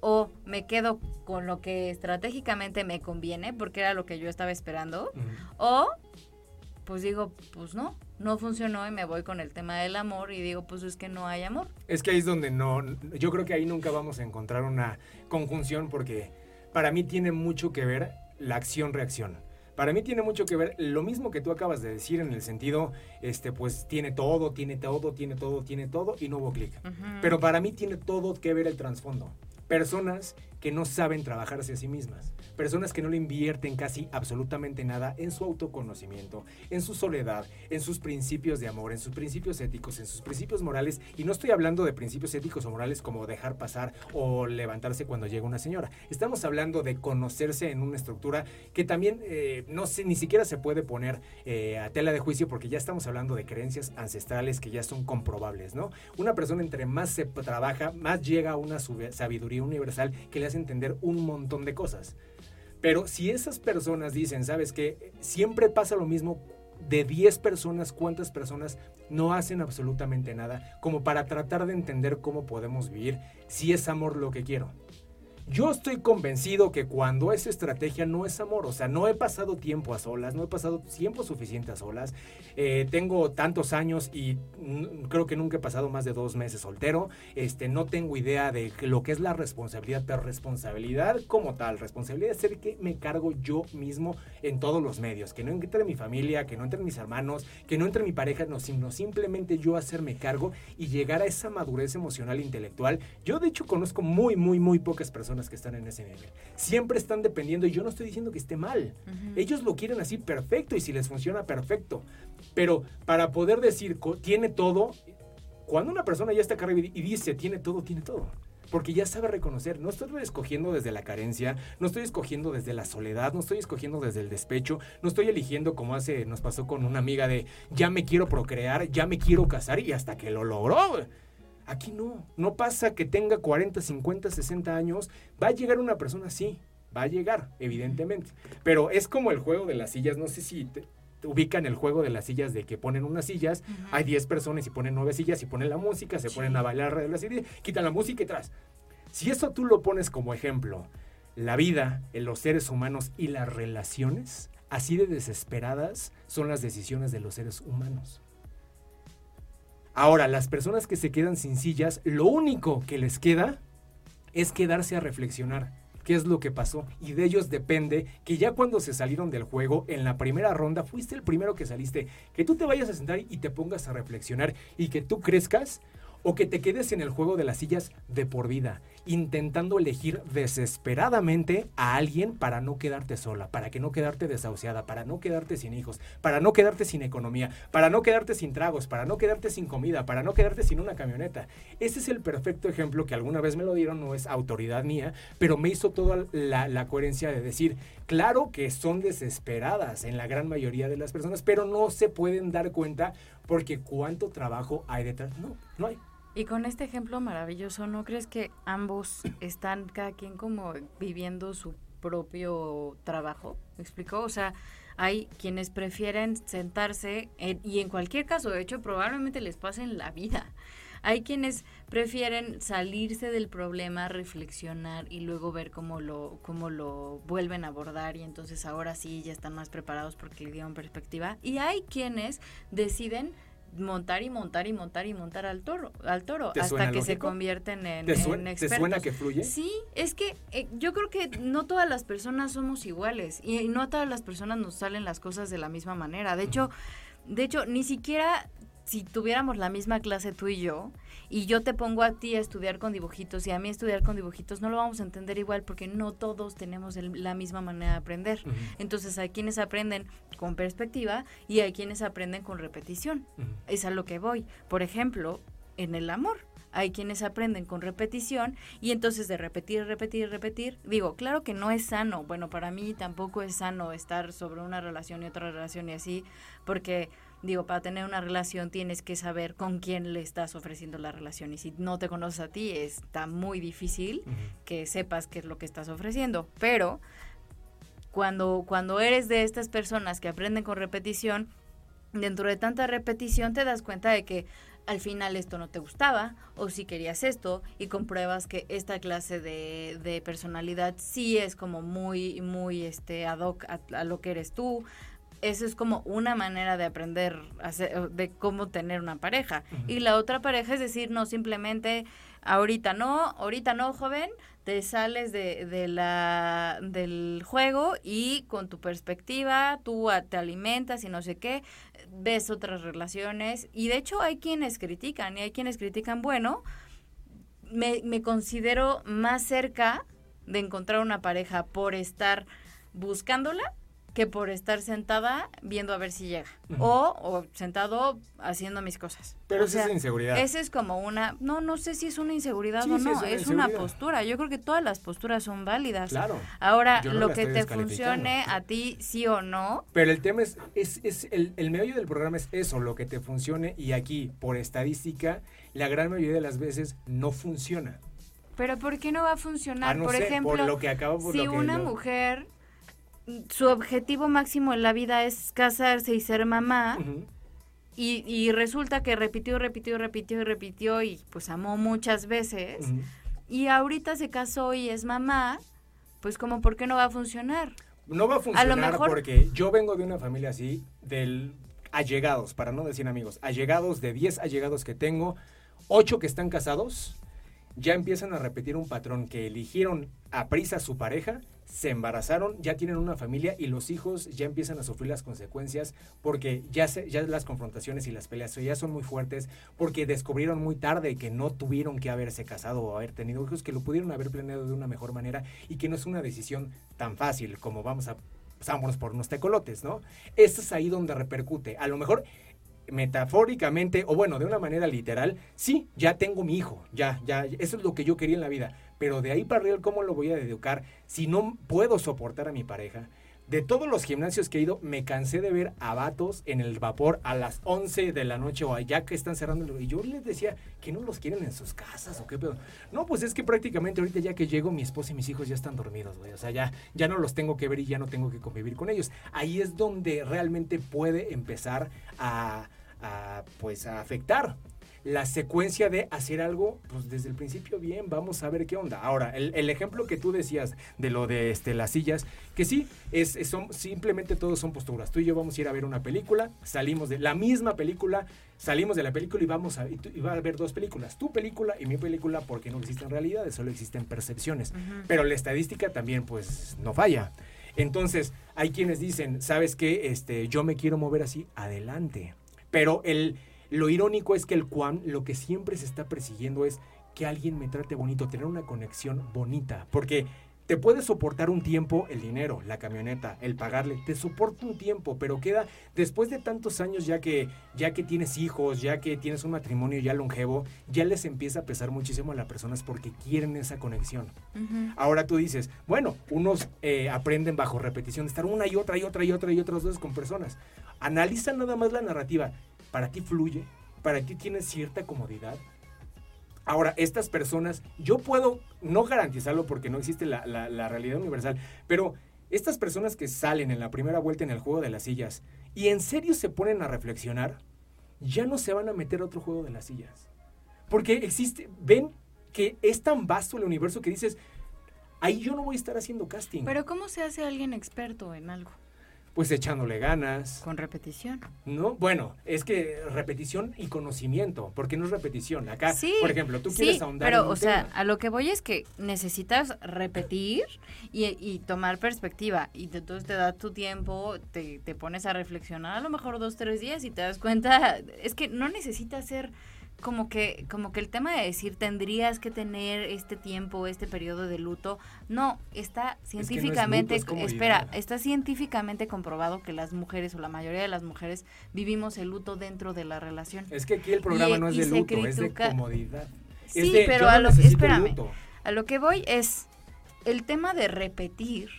O me quedo con lo que estratégicamente me conviene, porque era lo que yo estaba esperando. O pues digo, pues no, no funcionó y me voy con el tema del amor y digo, pues es que no hay amor. Es que ahí es donde no, yo creo que ahí nunca vamos a encontrar una conjunción porque para mí tiene mucho que ver la acción-reacción. Para mí tiene mucho que ver lo mismo que tú acabas de decir en el sentido, este, pues tiene todo, tiene todo, tiene todo, tiene todo y no hubo clic. Pero para mí tiene todo que ver el trasfondo. Personas que no saben trabajarse a sí mismas. Personas que no le invierten casi absolutamente nada en su autoconocimiento, en su soledad, en sus principios de amor, en sus principios éticos, en sus principios morales. Y no estoy hablando de principios éticos o morales como dejar pasar o levantarse cuando llega una señora. Estamos hablando de conocerse en una estructura que también eh, no sé, ni siquiera se puede poner eh, a tela de juicio porque ya estamos hablando de creencias ancestrales que ya son comprobables, ¿no? Una persona entre más se trabaja, más llega a una sabiduría universal que le entender un montón de cosas. Pero si esas personas dicen, ¿sabes qué? Siempre pasa lo mismo. De 10 personas, ¿cuántas personas no hacen absolutamente nada como para tratar de entender cómo podemos vivir si es amor lo que quiero? Yo estoy convencido que cuando esa estrategia no es amor, o sea, no he pasado tiempo a solas, no he pasado tiempo suficiente a solas, eh, tengo tantos años y creo que nunca he pasado más de dos meses soltero, este, no tengo idea de lo que es la responsabilidad, pero responsabilidad como tal, responsabilidad es ser que me cargo yo mismo en todos los medios, que no entre mi familia, que no entre mis hermanos, que no entre mi pareja, no, sino simplemente yo hacerme cargo y llegar a esa madurez emocional e intelectual. Yo de hecho conozco muy, muy, muy pocas personas que están en ese nivel. Siempre están dependiendo y yo no estoy diciendo que esté mal. Ellos lo quieren así perfecto y si les funciona perfecto. Pero para poder decir tiene todo, cuando una persona ya está acá y dice tiene todo, tiene todo porque ya sabe reconocer. No estoy escogiendo desde la carencia, no estoy escogiendo desde la soledad, no estoy escogiendo desde el despecho, no estoy eligiendo como hace nos pasó con una amiga de ya me quiero procrear, ya me quiero casar y hasta que lo logró. Aquí no, no pasa que tenga 40, 50, 60 años, va a llegar una persona así, va a llegar, evidentemente. Pero es como el juego de las sillas, no sé si te, ubican el juego de las sillas de que ponen unas sillas, hay 10 personas y ponen 9 sillas y ponen la música, se ponen a bailar de la silla, quitan la música y tras. Si eso tú lo pones como ejemplo, la vida, en los seres humanos y las relaciones, así de desesperadas son las decisiones de los seres humanos. Ahora, las personas que se quedan sin sillas, lo único que les queda es quedarse a reflexionar qué es lo que pasó. Y de ellos depende que ya cuando se salieron del juego, en la primera ronda, fuiste el primero que saliste, que tú te vayas a sentar y te pongas a reflexionar y que tú crezcas o que te quedes en el juego de las sillas de por vida, intentando elegir desesperadamente a alguien para no quedarte sola, para que no quedarte desahuciada, para no quedarte sin hijos, para no quedarte sin economía, para no quedarte sin tragos, para no quedarte sin comida, para no quedarte sin una camioneta. Ese es el perfecto ejemplo que alguna vez me lo dieron, no es autoridad mía, pero me hizo toda la, la coherencia de decir, claro que son desesperadas en la gran mayoría de las personas, pero no se pueden dar cuenta porque cuánto trabajo hay detrás. No, no hay. Y con este ejemplo maravilloso, ¿no crees que ambos están cada quien como viviendo su propio trabajo? ¿Me explicó? O sea, hay quienes prefieren sentarse y en cualquier caso, de hecho, probablemente les pase en la vida. Hay quienes prefieren salirse del problema, reflexionar y luego ver cómo lo, cómo lo vuelven a abordar y entonces ahora sí ya están más preparados porque le dieron perspectiva. Y hay quienes deciden montar y montar y montar y montar al toro, al toro hasta que se convierten en, ¿Te suena, ¿Te suena que fluye? Sí, es que eh, yo creo que no todas las personas somos iguales y, no a todas las personas nos salen las cosas de la misma manera. De hecho, de hecho ni siquiera si tuviéramos la misma clase tú y yo, y yo te pongo a ti a estudiar con dibujitos y a mí a estudiar con dibujitos, no lo vamos a entender igual porque no todos tenemos la misma manera de aprender. Entonces hay quienes aprenden con perspectiva y hay quienes aprenden con repetición. Es a lo que voy. Por ejemplo, en el amor. Hay quienes aprenden con repetición y entonces de repetir, repetir, repetir. Digo, claro que no es sano. Bueno, para mí tampoco es sano estar sobre una relación y otra relación y así, porque digo, para tener una relación tienes que saber con quién le estás ofreciendo la relación y si no te conoces a ti está muy difícil que sepas qué es lo que estás ofreciendo, pero cuando, cuando eres de estas personas que aprenden con repetición, dentro de tanta repetición te das cuenta de que al final esto no te gustaba o si querías esto y compruebas que esta clase de, de personalidad sí es como muy, muy este, ad hoc a, lo que eres tú. Eso es como una manera de aprender de cómo tener una pareja. Y la otra pareja es decir, no, simplemente ahorita no, ahorita no, joven, te sales de, de, la, del juego y con tu perspectiva tú te alimentas y no sé qué, ves otras relaciones y de hecho hay quienes critican y hay quienes critican, bueno, me, me considero más cerca de encontrar una pareja por estar buscándola que por estar sentada viendo a ver si llega. o, sentado haciendo mis cosas. Pero esa es inseguridad. Esa es como una... No, no sé si es una inseguridad o no. es, una, postura. Yo creo que todas las posturas son válidas. Claro. Ahora, lo que te funcione a ti, sí o no. Pero el tema es... es, es el, el medio del programa es eso, lo que te funcione. Y aquí, por estadística, la gran mayoría de las veces no funciona. Pero ¿por qué no va a funcionar? Ah, por ejemplo, por lo que acabo, si una mujer su objetivo máximo en la vida es casarse y ser mamá. y, resulta que repitió, repitió, repitió y repitió y pues amó muchas veces. Y ahorita se casó y es mamá, pues como, ¿por qué no va a funcionar? No va a funcionar porque yo vengo de una familia así, del allegados, para no decir amigos, allegados de 10 allegados que tengo, 8 que están casados, ya empiezan a repetir un patrón que eligieron a prisa su pareja se embarazaron, ya tienen una familia y los hijos ya empiezan a sufrir las consecuencias porque ya, se, ya las confrontaciones y las peleas ya son muy fuertes, porque descubrieron muy tarde que no tuvieron que haberse casado o haber tenido hijos, que lo pudieron haber planeado de una mejor manera y que no es una decisión tan fácil como vamos a vámonos por unos tecolotes, ¿no? Esto es ahí donde repercute. A lo mejor metafóricamente o bueno, de una manera literal, sí, ya tengo mi hijo, ya, ya, eso es lo que yo quería en la vida, pero de ahí para arriba, ¿cómo lo voy a educar si no puedo soportar a mi pareja? De todos los gimnasios que he ido, me cansé de ver a vatos en el vapor a las 11 de la noche o allá que están cerrando. Y yo les decía que no los quieren en sus casas o qué pedo. No, pues es que prácticamente ahorita ya que llego, mi esposa y mis hijos ya están dormidos, güey. O sea, ya, ya no los tengo que ver y ya no tengo que convivir con ellos. Ahí es donde realmente puede empezar a, a pues, a afectar la secuencia de hacer algo, pues desde el principio bien, vamos a ver qué onda. Ahora, el, ejemplo que tú decías de lo de este, las sillas, que sí, es, son, simplemente todos son posturas. Tú y yo vamos a ir a ver una película, salimos de la misma película, salimos de la película y vamos a, y, va a ver dos películas, tu película y mi película, porque no existen realidades, solo existen percepciones. Pero la estadística también, pues, no falla. Entonces, hay quienes dicen, ¿sabes qué? Este, yo me quiero mover así, adelante. Pero el, lo irónico es que el Juan lo que siempre se está persiguiendo es que alguien me trate bonito, tener una conexión bonita, porque te puede soportar un tiempo el dinero, la camioneta, el pagarle, te soporta un tiempo, pero queda después de tantos años ya que ya que tienes hijos, ya que tienes un matrimonio ya longevo, ya les empieza a pesar muchísimo a las personas porque quieren esa conexión. Ahora tú dices, bueno, unos eh, aprenden bajo repetición de estar una y otra y otra y otra y otras veces con personas. Analiza nada más la narrativa para ti fluye, para ti tienes cierta comodidad. Ahora, estas personas, yo puedo no garantizarlo porque no existe la, realidad universal, pero estas personas que salen en la primera vuelta en el juego de las sillas y en serio se ponen a reflexionar, ya no se van a meter a otro juego de las sillas. Porque existe, ven que es tan vasto el universo que dices, ahí yo no voy a estar haciendo casting. Pero ¿cómo se hace alguien experto en algo? Pues echándole ganas. Con repetición. ¿No? Bueno, es que repetición y conocimiento, porque no es repetición. Acá, por ejemplo, tú quieres ahondar. Pero, o sea, a lo que voy es que necesitas repetir y, tomar perspectiva. Y entonces te da tu tiempo, te, te pones a reflexionar a lo mejor dos, tres días y te das cuenta. Es que no necesitas ser como que como que el tema de decir tendrías que tener este tiempo, este periodo de luto, no, está científicamente, espera, está científicamente comprobado que las mujeres o la mayoría de las mujeres vivimos el luto dentro de la relación. Es que aquí el programa no es de luto, es de comodidad. Sí, pero a lo espérame. A lo que voy es el tema de repetir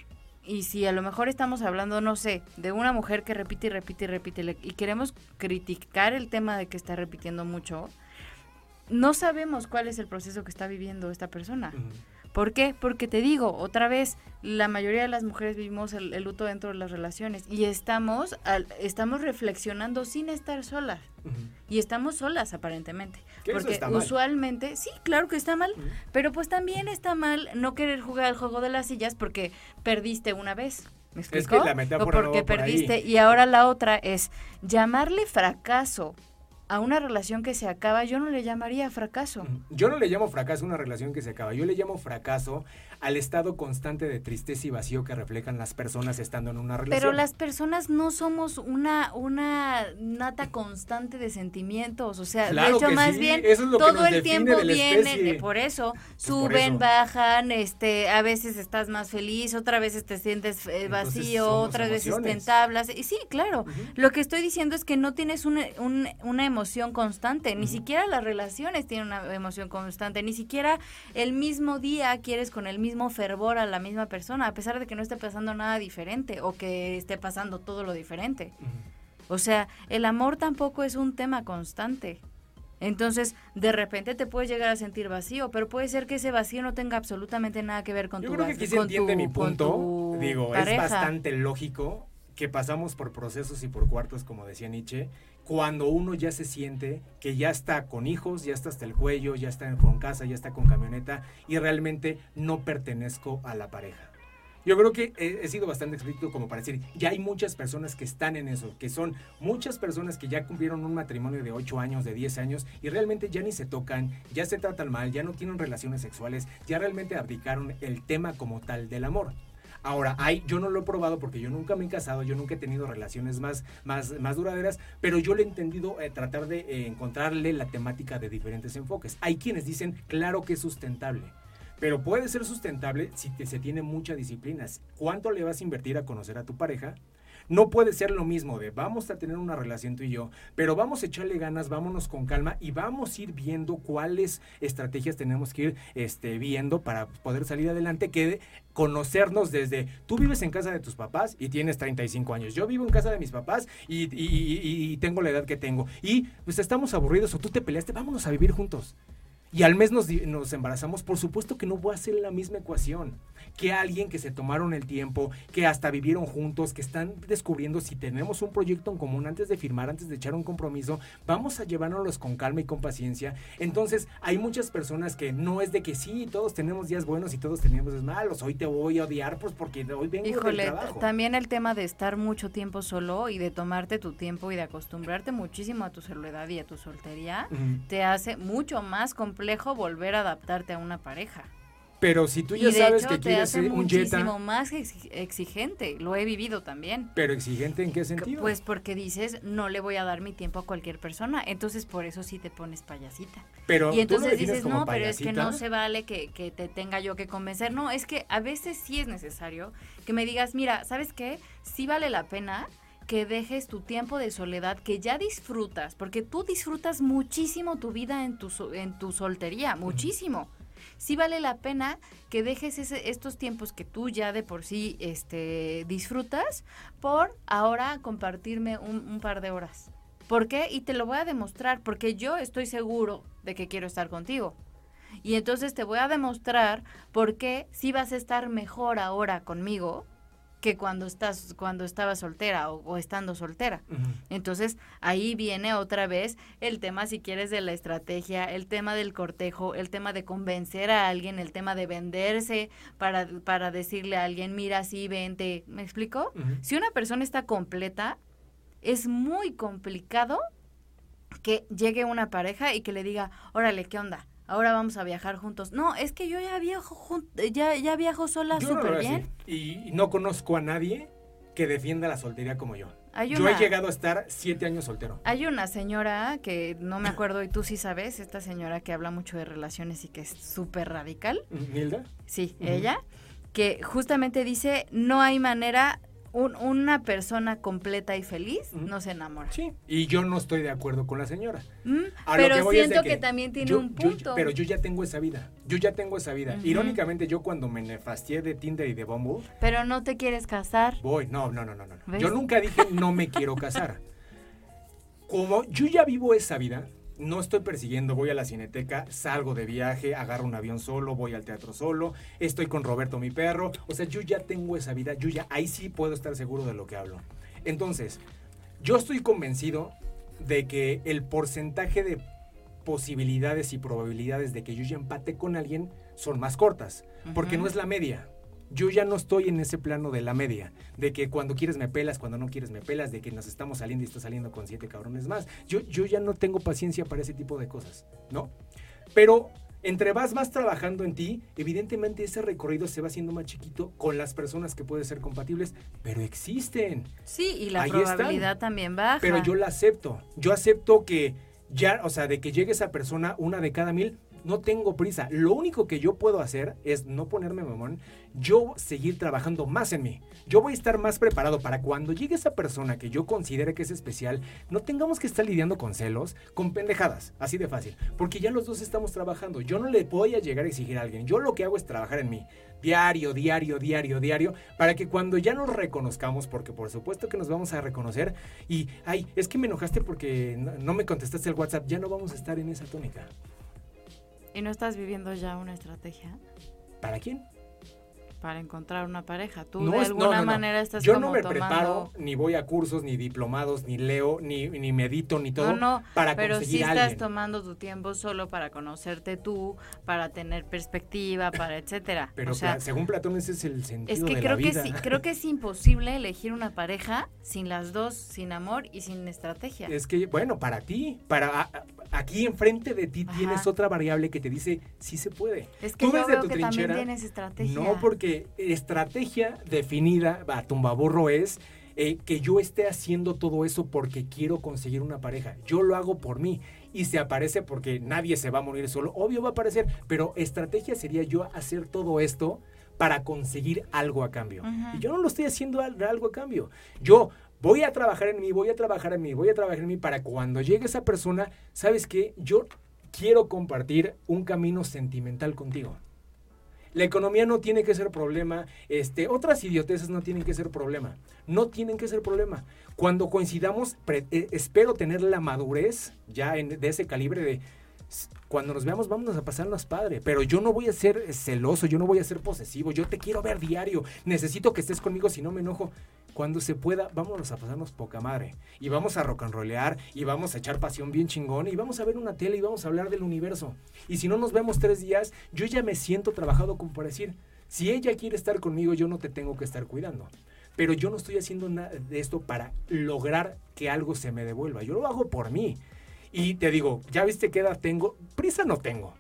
y si a lo mejor estamos hablando, no sé, de una mujer que repite y repite y repite y queremos criticar el tema de que está repitiendo mucho, no sabemos cuál es el proceso que está viviendo esta persona. ¿Por qué? Porque te digo, otra vez, la mayoría de las mujeres vivimos el, el luto dentro de las relaciones y estamos, al- estamos reflexionando sin estar solas. Y estamos solas aparentemente. Que Porque usualmente, sí, claro que está mal, pero pues también está mal no querer jugar al juego de las sillas porque perdiste una vez. ¿Me que explico? la metáfora o porque ahí. perdiste. Y ahora la otra es llamarle fracaso a una relación que se acaba, yo no le llamaría fracaso. Ujú. Yo no le llamo fracaso a una relación que se acaba, yo le llamo fracaso al estado constante de tristeza y vacío que reflejan las personas estando en una relación. Pero las personas no somos una, una nata constante de sentimientos, o sea, Claro de hecho más sí, bien es todo el tiempo vienen, por eso, por suben, eso. bajan, este, a veces estás más feliz, otra vez te sientes eh, vacío, otras veces te entablas, y sí, claro, lo que estoy diciendo es que no tienes una, un- una emoción constante, ni siquiera las relaciones tienen una emoción constante, ni siquiera el mismo día quieres con el mismo fervor a la misma persona, a pesar de que no esté pasando nada diferente o que esté pasando todo lo diferente. O sea, el amor tampoco es un tema constante. Entonces, de repente te puedes llegar a sentir vacío, pero puede ser que ese vacío no tenga absolutamente nada que ver con Yo tu creo que aquí se entiende tu- mi punto. Digo, pareja. es bastante lógico que pasamos por procesos y por cuartos, como decía Nietzsche, cuando uno ya se siente que ya está con hijos, ya está hasta el cuello, ya está con casa, ya está con camioneta y realmente no pertenezco a la pareja. Yo creo que he, he sido bastante explícito como para decir, ya hay muchas personas que están en eso, que son muchas personas que ya cumplieron un matrimonio de 8 años, de 10 años, y realmente ya ni se tocan, ya se tratan mal, ya no tienen relaciones sexuales, ya realmente abdicaron el tema como tal del amor. Ahora, hay, yo no lo he probado porque yo nunca me he casado, yo nunca he tenido relaciones más, más, más duraderas, pero yo le he entendido eh, tratar de eh, encontrarle la temática de diferentes enfoques. Hay quienes dicen, claro que es sustentable, pero puede ser sustentable si se tiene mucha disciplina. ¿Cuánto le vas a invertir a conocer a tu pareja? No puede ser lo mismo de vamos a tener una relación tú y yo, pero vamos a echarle ganas, vámonos con calma y vamos a ir viendo cuáles estrategias tenemos que ir este, viendo para poder salir adelante, que conocernos desde, tú vives en casa de tus papás y tienes 35 años, yo vivo en casa de mis papás y, y- y- tengo la edad que tengo, y pues estamos aburridos o tú te peleaste, vámonos a vivir juntos. Y al mes nos, nos embarazamos, por supuesto que no voy a hacer la misma ecuación que alguien que se tomaron el tiempo, que hasta vivieron juntos, que están descubriendo si tenemos un proyecto en común antes de firmar, antes de echar un compromiso, vamos a llevárnoslos con calma y con paciencia. Entonces, hay muchas personas que no es de que sí, todos tenemos días buenos y todos tenemos días malos, hoy te voy a odiar pues porque hoy vengo Híjole, del trabajo. también el tema de estar mucho tiempo solo y de tomarte tu tiempo y de acostumbrarte muchísimo a tu soledad y a tu soltería, te hace mucho más complejo volver a adaptarte a una pareja. Pero si tú y ya sabes hecho que quieres hace ser un muchísimo Jetta, más exi- exigente, lo he vivido también. pero exigente en qué sentido? Pues porque dices, no le voy a dar mi tiempo a cualquier persona, entonces por eso sí te pones payasita. pero Y tú lo entonces dices, como no, pero es que no se vale que, que te tenga yo que convencer. No, es que a veces sí es necesario que me digas, mira, ¿sabes qué? Sí vale la pena que dejes tu tiempo de soledad que ya disfrutas, porque tú disfrutas muchísimo tu vida en tu, en tu soltería, muchísimo. Sí vale la pena que dejes estos tiempos que tú ya de por sí este, disfrutas por ahora compartirme un, un par de horas. ¿Por qué? Y te lo voy a demostrar, porque yo estoy seguro de que quiero estar contigo. Y entonces te voy a demostrar por qué sí vas a estar mejor ahora conmigo que cuando estás cuando estabas soltera o, o estando soltera. Entonces ahí viene otra vez el tema, si quieres, de la estrategia, el tema del cortejo, el tema de convencer a alguien, el tema de venderse para, para decirle a alguien, mira, sí, vente. ¿Me explico? Si una persona está completa, es muy complicado que llegue una pareja y que le diga, órale, ¿qué onda? Ahora vamos a viajar juntos. No, es que yo ya viajo ya, ya viajo sola súper bien. Y y no conozco a nadie que defienda la soltería como yo. Hay Yo una- he llegado a estar siete años soltero. Hay una señora que no me acuerdo y tú sí sabes, esta señora que habla mucho de relaciones y que es súper radical. ¿Nilda? Sí, ella, que justamente dice, no hay manera, un- una persona completa y feliz no se enamora. Sí, y yo no estoy de acuerdo con la señora. Mm, que Pero de siento que, también tiene yo- un yo- punto. pero yo ya tengo esa vida. Yo ya tengo esa vida. Irónicamente, yo cuando me nefastié de Tinder y de Bumble, Pero no te quieres casar. voy. No, no, no, no, no. ¿Ves? Yo nunca dije no me quiero casar. Como yo ya vivo esa vida, no estoy persiguiendo, voy a la cineteca, salgo de viaje, agarro un avión solo, voy al teatro solo, estoy con Roberto mi perro. O sea, yo ya tengo esa vida, yo ya ahí sí puedo estar seguro de lo que hablo. Entonces, yo estoy convencido de que el porcentaje de posibilidades y probabilidades de que yo ya empate con alguien son más cortas, porque no es la media. Yo ya no estoy en ese plano de la media, de que cuando quieres me pelas, cuando no quieres me pelas, de que nos estamos saliendo y estás saliendo con siete cabrones más. Yo, yo ya no tengo paciencia para ese tipo de cosas, ¿no? Pero entre vas más trabajando en ti, evidentemente ese recorrido se va haciendo más chiquito con las personas que pueden ser compatibles, pero existen. Sí, y la Ahí están. probabilidad también baja. Pero yo la acepto. Yo acepto que ya, o sea, de que llegue esa persona una de cada mil, no tengo prisa. Lo único que yo puedo hacer es no ponerme mamón, yo seguir trabajando más en mí. Yo voy a estar más preparado para cuando llegue esa persona que yo considere que es especial, no tengamos que estar lidiando con celos, con pendejadas, así de fácil. Porque ya los dos estamos trabajando. Yo no le voy a llegar a exigir a alguien. Yo lo que hago es trabajar en mí. Diario, diario, diario, diario, para que cuando ya nos reconozcamos, porque por supuesto que nos vamos a reconocer, y, ay, es que me enojaste porque no, no me contestaste el WhatsApp, ya no vamos a estar en esa tónica. ¿Y no estás viviendo ya una estrategia ¿Para quién? para encontrar una pareja? Tú No de es- alguna no, no. manera estás Yo como no me tomando... preparo, ni voy a cursos, ni diplomados, ni leo, ni, ni medito, ni todo No, no, para pero conseguir sí estás alguien. tomando tu tiempo solo para conocerte tú, para tener perspectiva, para etcétera. Pero o sea, según Platón ese es el sentido es que de creo la que vida. sí, creo que es imposible elegir una pareja sin las dos, sin amor y sin estrategia. Es que, bueno, para ti, para aquí enfrente de ti Ajá. tienes otra variable que te dice sí se puede. Es que Tú yo veo tu que trinchera, también tienes estrategia. No, porque estrategia definida a tumbaburro es eh, que yo esté haciendo todo eso porque quiero conseguir una pareja. Yo lo hago por mí. Y se aparece porque nadie se va a morir solo. Obvio va a aparecer. Pero estrategia sería yo hacer todo esto para conseguir algo a cambio. Y yo no lo estoy haciendo al- algo a cambio. Yo voy a trabajar en mí, voy a trabajar en mí, voy a trabajar en mí para cuando llegue esa persona, ¿sabes qué? Yo quiero compartir un camino sentimental contigo. La economía no tiene que ser problema, este, otras idioteces no tienen que ser problema, no tienen que ser problema. Cuando coincidamos, eh, espero tener la madurez ya en- de ese calibre de cuando nos veamos vámonos a pasarnos padre, pero yo no voy a ser celoso, yo no voy a ser posesivo, yo te quiero ver diario, necesito que estés conmigo si no me enojo. Cuando se pueda, vámonos a pasarnos poca madre. Y vamos a rock and rollear, y vamos a echar pasión bien chingón, y vamos a ver una tele y vamos a hablar del universo. Y si no nos vemos tres días, yo ya me siento trabajado como para decir, si ella quiere estar conmigo, yo no te tengo que estar cuidando. Pero yo no estoy haciendo nada de esto para lograr que algo se me devuelva. Yo lo hago por mí. Y te digo, ¿ya viste qué edad tengo? Prisa no tengo.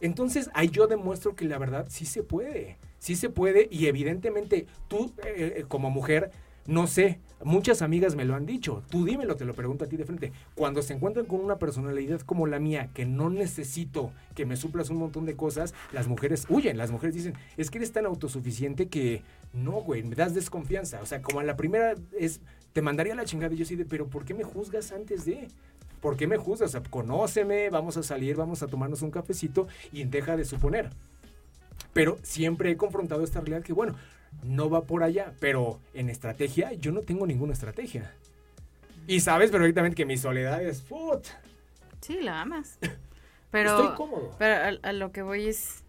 Entonces ahí yo demuestro que la verdad sí se puede, sí se puede y evidentemente tú eh, eh, como mujer, no sé, muchas amigas me lo han dicho, tú dímelo, te lo pregunto a ti de frente, cuando se encuentran con una personalidad como la mía, que no necesito que me suplas un montón de cosas, las mujeres huyen, las mujeres dicen, es que eres tan autosuficiente que no, güey, me das desconfianza, o sea, como a la primera es, te mandaría la chingada y yo sí de, pero ¿por qué me juzgas antes de? ¿Por qué me juzgas? Conóceme, vamos a salir, vamos a tomarnos un cafecito y deja de suponer. Pero siempre he confrontado esta realidad que, bueno, no va por allá, pero en estrategia yo no tengo ninguna estrategia. Y sabes perfectamente que mi soledad es put. Sí, la amas. Pero, Estoy cómodo. pero a, a lo que voy es...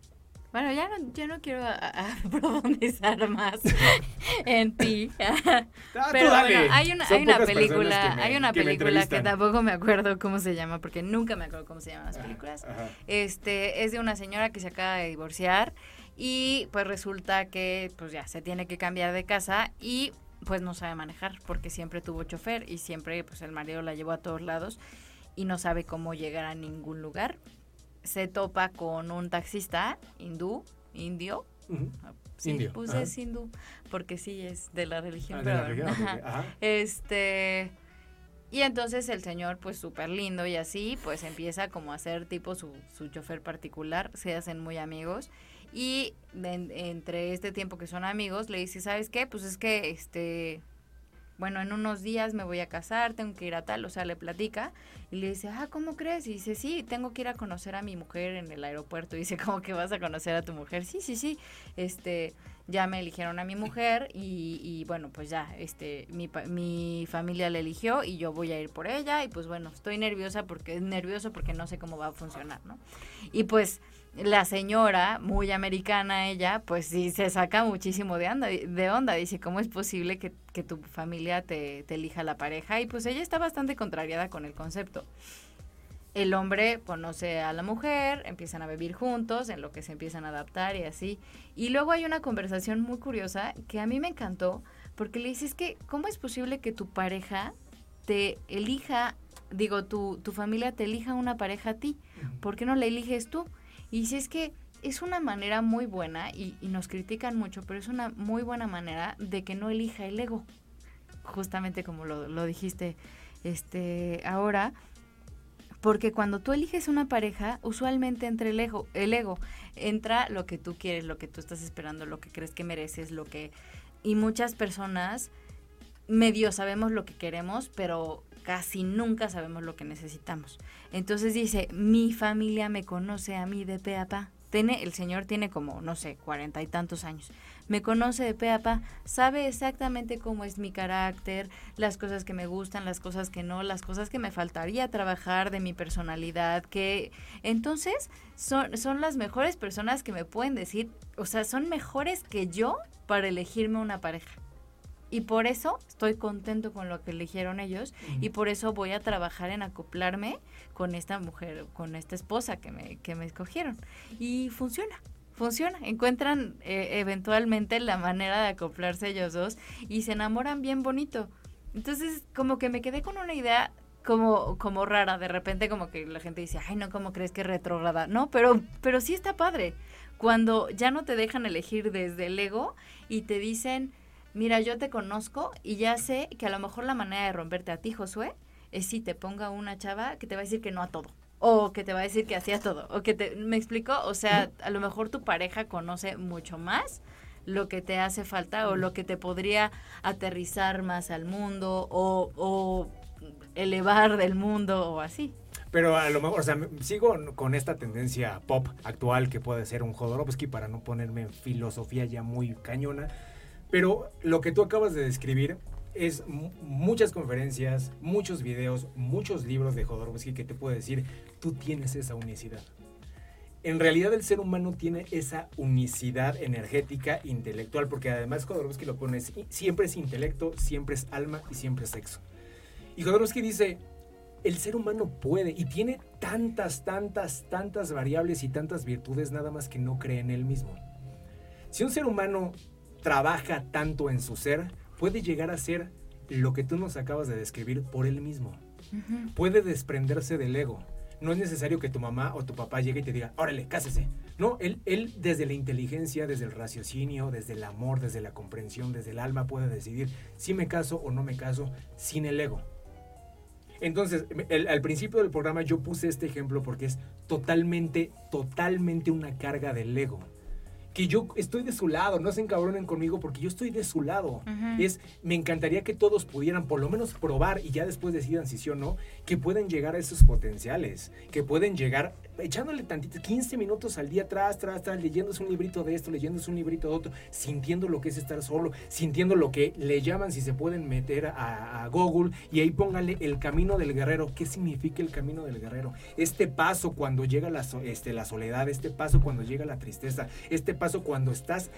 Bueno, ya no, ya no quiero a- a profundizar más en ti. Ah, Pero bueno, hay una, hay una película, me- hay una que película que tampoco me acuerdo cómo se llama, porque nunca me acuerdo cómo se llaman las Ajá, películas. ajá. Este, es de una señora que se acaba de divorciar y pues resulta que pues ya se tiene que cambiar de casa y pues no sabe manejar porque siempre tuvo chofer y siempre pues el marido la llevó a todos lados y no sabe cómo llegar a ningún lugar. Se topa con un taxista hindú, indio. Ujú. Sí, Indio, pues ajá. es hindú porque sí es de la religión. Ah, de la pero- religión, ajá. Este Y entonces el señor, pues súper lindo y así, pues empieza como a ser tipo su, su chofer particular, se hacen muy amigos. Y entre este tiempo que son amigos, le dice, ¿sabes qué? Pues es que, este, bueno, en unos días me voy a casar, tengo que ir a tal, o sea, le platica y le dice, ah, ¿cómo crees? Y dice, sí, tengo que ir a conocer a mi mujer en el aeropuerto. Y dice, ¿cómo que vas a conocer a tu mujer? Sí, sí, sí, este, ya me eligieron a mi mujer y, y bueno, pues ya, este, mi, mi familia la eligió y yo voy a ir por ella y pues bueno, estoy nerviosa porque, nervioso porque no sé cómo va a funcionar, ¿no? Y pues la señora, muy americana ella, pues sí se saca muchísimo de onda, de onda. Dice, ¿cómo es posible que, tu familia te, te, elija la pareja? Y pues ella está bastante contrariada con el concepto. El hombre conoce a la mujer, empiezan a vivir juntos, en lo que se empiezan a adaptar y así. Y luego hay una conversación muy curiosa que a mí me encantó, porque le dices que, ¿cómo es posible que tu pareja te elija, digo, tu, tu familia te elija una pareja a ti? ¿Por qué no la eliges tú? Y si es que es una manera muy buena, y, nos critican mucho, pero es una muy buena manera de que no elija el ego. Justamente como lo, lo dijiste este ahora. Porque cuando tú eliges una pareja, usualmente entre el ego, el ego entra lo que tú quieres, lo que tú estás esperando, lo que crees que mereces, lo que... Y muchas personas medio sabemos lo que queremos, pero casi nunca sabemos lo que necesitamos. Entonces dice, mi familia me conoce a mí de pe a pa. Tiene, el señor tiene como, no sé, cuarenta y tantos años. Me conoce de pe a pa, sabe exactamente cómo es mi carácter, las cosas que me gustan, las cosas que no, las cosas que me faltaría trabajar de mi personalidad, que entonces son, son las mejores personas que me pueden decir, o sea, son mejores que yo para elegirme una pareja. Y por eso estoy contento con lo que eligieron ellos y por eso voy a trabajar en acoplarme con esta mujer, con esta esposa que me, que me escogieron. Y funciona, funciona. Encuentran eh, eventualmente la manera de acoplarse ellos dos y se enamoran bien bonito. Entonces, como que me quedé con una idea como, como rara. De repente, como que la gente dice, ay, no, ¿cómo crees que es retrógrada? No, pero, pero sí está padre. Cuando ya no te dejan elegir desde el ego y te dicen mira, yo te conozco y ya sé que a lo mejor la manera de romperte a ti, Josué, es si te ponga una chava que te va a decir que no a todo. O que te va a decir que hacía todo. O que te, ¿me explico? O sea, a lo mejor tu pareja conoce mucho más lo que te hace falta o lo que te podría aterrizar más al mundo o, o elevar del mundo o así. Pero a lo mejor, o sea, sigo con esta tendencia pop actual que puede ser un Jodorowsky para no ponerme en filosofía ya muy cañona. Pero lo que tú acabas de describir es muchas conferencias, muchos videos, muchos libros de Jodorowsky que te puede decir, tú tienes esa unicidad. En realidad el ser humano tiene esa unicidad energética, intelectual, porque además Jodorowsky lo pone, siempre es intelecto, siempre es alma y siempre es sexo. Y Jodorowsky dice, el ser humano puede y tiene tantas, tantas, tantas variables y tantas virtudes nada más que no cree en él mismo. Si un ser humano trabaja tanto en su ser, puede llegar a ser lo que tú nos acabas de describir por él mismo. Puede desprenderse del ego. No es necesario que tu mamá o tu papá llegue y te diga, órale, cásese. No, él, él desde la inteligencia, desde el raciocinio, desde el amor, desde la comprensión, desde el alma puede decidir si me caso o no me caso sin el ego. Entonces, al principio del programa yo puse este ejemplo porque es totalmente, totalmente una carga del ego que yo estoy de su lado, no se encabronen conmigo porque yo estoy de su lado. Es, me encantaría que todos pudieran por lo menos probar y ya después decidan si sí o no, que pueden llegar a esos potenciales, que pueden llegar echándole tantito, 15 minutos al día atrás, tras, tras, leyéndose un librito de esto, leyéndose un librito de otro, sintiendo lo que es estar solo, sintiendo lo que le llaman, si se pueden meter a, Google, y ahí pónganle el camino del guerrero. ¿Qué significa el camino del guerrero? Este paso cuando llega la, este, la soledad, este paso cuando llega la tristeza, este paso cuando estás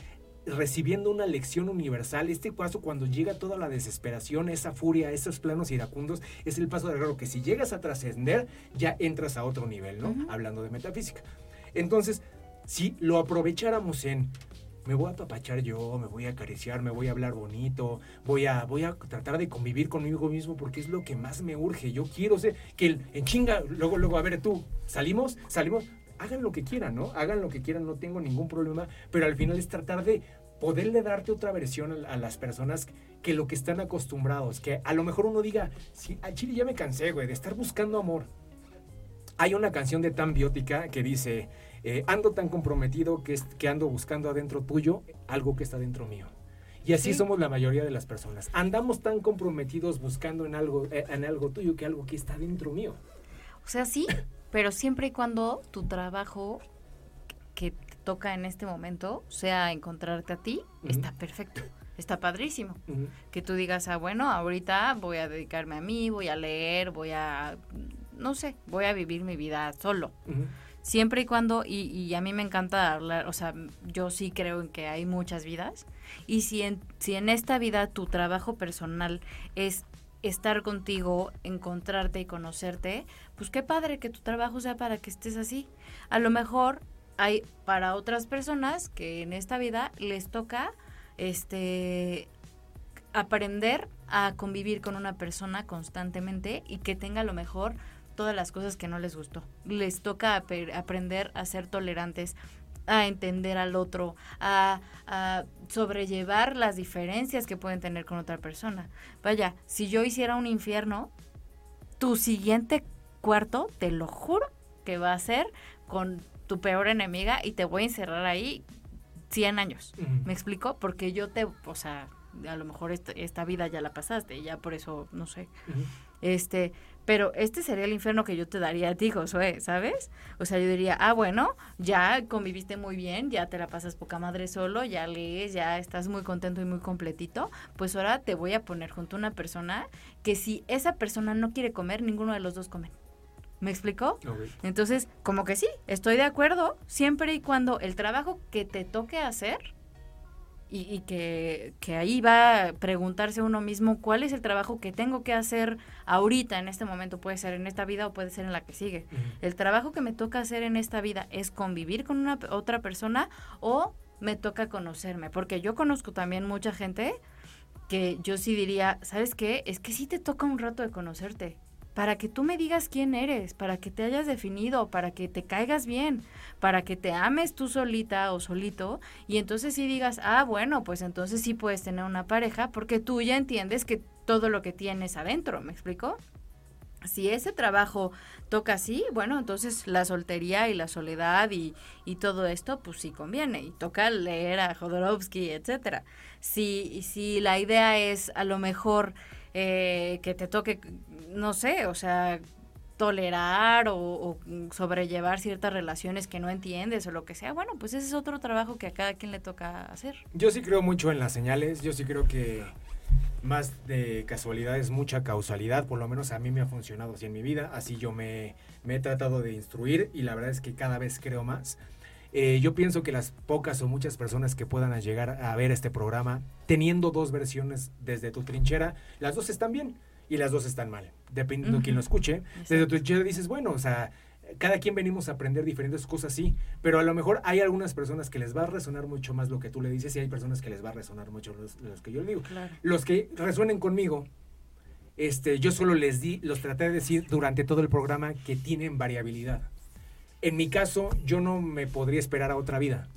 recibiendo una lección universal. Este paso cuando llega toda la desesperación, esa furia, esos planos iracundos, es el paso de guerrero que si llegas a trascender, ya entras a otro nivel, ¿no? Hablando de metafísica. Entonces, si lo aprovecháramos en me voy a apapachar yo, me voy a acariciar, me voy a hablar bonito, voy a, voy a tratar de convivir conmigo mismo porque es lo que más me urge. Yo quiero ser, que en chinga, luego, luego, a ver tú, salimos, salimos, hagan lo que quieran, ¿no? Hagan lo que quieran, no tengo ningún problema, pero al final es tratar de poderle darte otra versión a, a las personas que lo que están acostumbrados, que a lo mejor uno diga, sí, al chile ya me cansé, güey, de estar buscando amor. Hay una canción de Tan Biótica que dice, eh, ando tan comprometido que, es- que ando buscando adentro tuyo algo que está dentro mío. Y así Sí. somos la mayoría de las personas. Andamos tan comprometidos buscando en algo, eh, en algo tuyo que algo que está dentro mío. O sea, sí, pero siempre y cuando tu trabajo que te toca en este momento sea encontrarte a ti, está perfecto. Está padrísimo. Que tú digas, ah, bueno, ahorita voy a dedicarme a mí, voy a leer, voy a, no sé, voy a vivir mi vida solo. Siempre y cuando, y, y a mí me encanta hablar, o sea, yo sí creo en que hay muchas vidas. Y si en, si en esta vida tu trabajo personal es estar contigo, encontrarte y conocerte, pues qué padre que tu trabajo sea para que estés así. A lo mejor hay para otras personas que en esta vida les toca este aprender a convivir con una persona constantemente y que tenga a lo mejor todas las cosas que no les gustó. Les toca aprender a ser tolerantes, a entender al otro, a, a sobrellevar las diferencias que pueden tener con otra persona. Vaya, si yo hiciera un infierno, tu siguiente cuarto, te lo juro, que va a ser con tu peor enemiga y te voy a encerrar ahí 100 años. ¿Me explico? Porque yo te, o sea, a lo mejor esta, esta vida ya la pasaste, y ya por eso, no sé. Este, pero este sería el infierno que yo te daría a ti, Josué, ¿sabes? O sea, yo diría, ah, bueno, ya conviviste muy bien, ya te la pasas poca madre solo, ya lees, ya estás muy contento y muy completito, pues ahora te voy a poner junto a una persona que si esa persona no quiere comer, ninguno de los dos comen. ¿Me explicó? Ok. Entonces, como que sí, estoy de acuerdo, siempre y cuando el trabajo que te toque hacer, y, y que, que ahí va a preguntarse uno mismo cuál es el trabajo que tengo que hacer ahorita, en este momento, puede ser en esta vida o puede ser en la que sigue. El trabajo que me toca hacer en esta vida es convivir con una otra persona o me toca conocerme, porque yo conozco también mucha gente que yo sí diría, ¿sabes qué? Es que sí te toca un rato de conocerte. Para que tú me digas quién eres, para que te hayas definido, para que te caigas bien, para que te ames tú solita o solito y entonces sí digas, ah, bueno, pues entonces sí puedes tener una pareja porque tú ya entiendes que todo lo que tienes adentro, ¿me explico? Si ese trabajo toca así, bueno, entonces la soltería y la soledad y, y todo esto, pues sí conviene. Y toca leer a Jodorowsky, etcétera. Si, si la idea es a lo mejor eh, que te toque, no sé, o sea, tolerar o, sobrellevar ciertas relaciones que no entiendes o lo que sea, bueno, pues ese es otro trabajo que a cada quien le toca hacer. Yo sí creo mucho en las señales, yo sí creo que más de casualidad es mucha causalidad, por lo menos a mí me ha funcionado así en mi vida, así yo me he tratado de instruir y la verdad es que cada vez creo más. Eh, yo pienso que las pocas o muchas personas que puedan llegar a ver este programa, teniendo dos versiones desde tu trinchera, las dos están bien y las dos están mal, dependiendo de quién lo escuche. Desde tu trinchera dices, bueno, o sea, cada quien venimos a aprender diferentes cosas, sí, pero a lo mejor hay algunas personas que les va a resonar mucho más lo que tú le dices y hay personas que les va a resonar mucho los, los que yo le digo. Claro. Los que resuenen conmigo, este, yo solo les di, los traté de decir durante todo el programa que tienen variabilidad. En mi caso, yo no me podría esperar a otra vida.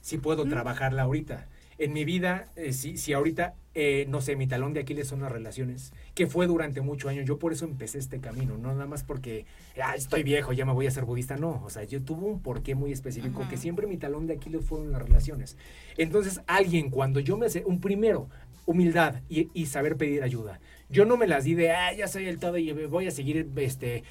Si puedo trabajarla ahorita. En mi vida, eh, si, si ahorita, eh, no sé, mi talón de Aquiles son las relaciones, que fue durante muchos años. Yo por eso empecé este camino, no nada más porque "Ah, estoy viejo, ya me voy a ser budista. No, o sea, yo tuve un porqué muy específico, que siempre mi talón de Aquiles fueron las relaciones. Entonces, alguien, cuando yo me hace, un primero, humildad y, y saber pedir ayuda. Yo no me las di de, ah, ya soy el todo y voy a seguir, este,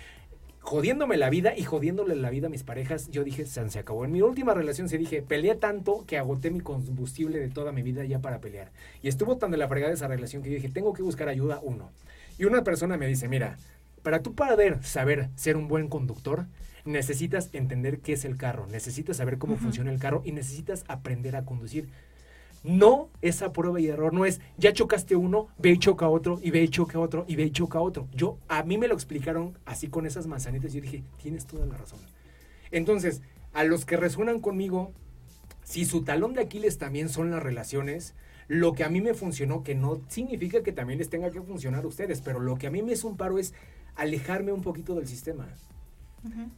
jodiéndome la vida y jodiéndole la vida a mis parejas, yo dije, "San, se acabó. En mi última relación se dije, peleé tanto que agoté mi combustible de toda mi vida ya para pelear. Y estuvo tan de la fregada esa relación que yo dije, tengo que buscar ayuda, uno. Y una persona me dice, mira, para tú poder saber ser un buen conductor, necesitas entender qué es el carro, necesitas saber cómo funciona el carro y necesitas aprender a conducir. No esa prueba y error, no es ya chocaste uno, ve y choca otro, y ve y choca otro, y ve y choca otro. Yo, a mí me lo explicaron así con esas manzanitas y yo dije, tienes toda la razón. Entonces, a los que resuenan conmigo, si su talón de Aquiles también son las relaciones, lo que a mí me funcionó, que no significa que también les tenga que funcionar a ustedes, pero lo que a mí me es un paro es alejarme un poquito del sistema.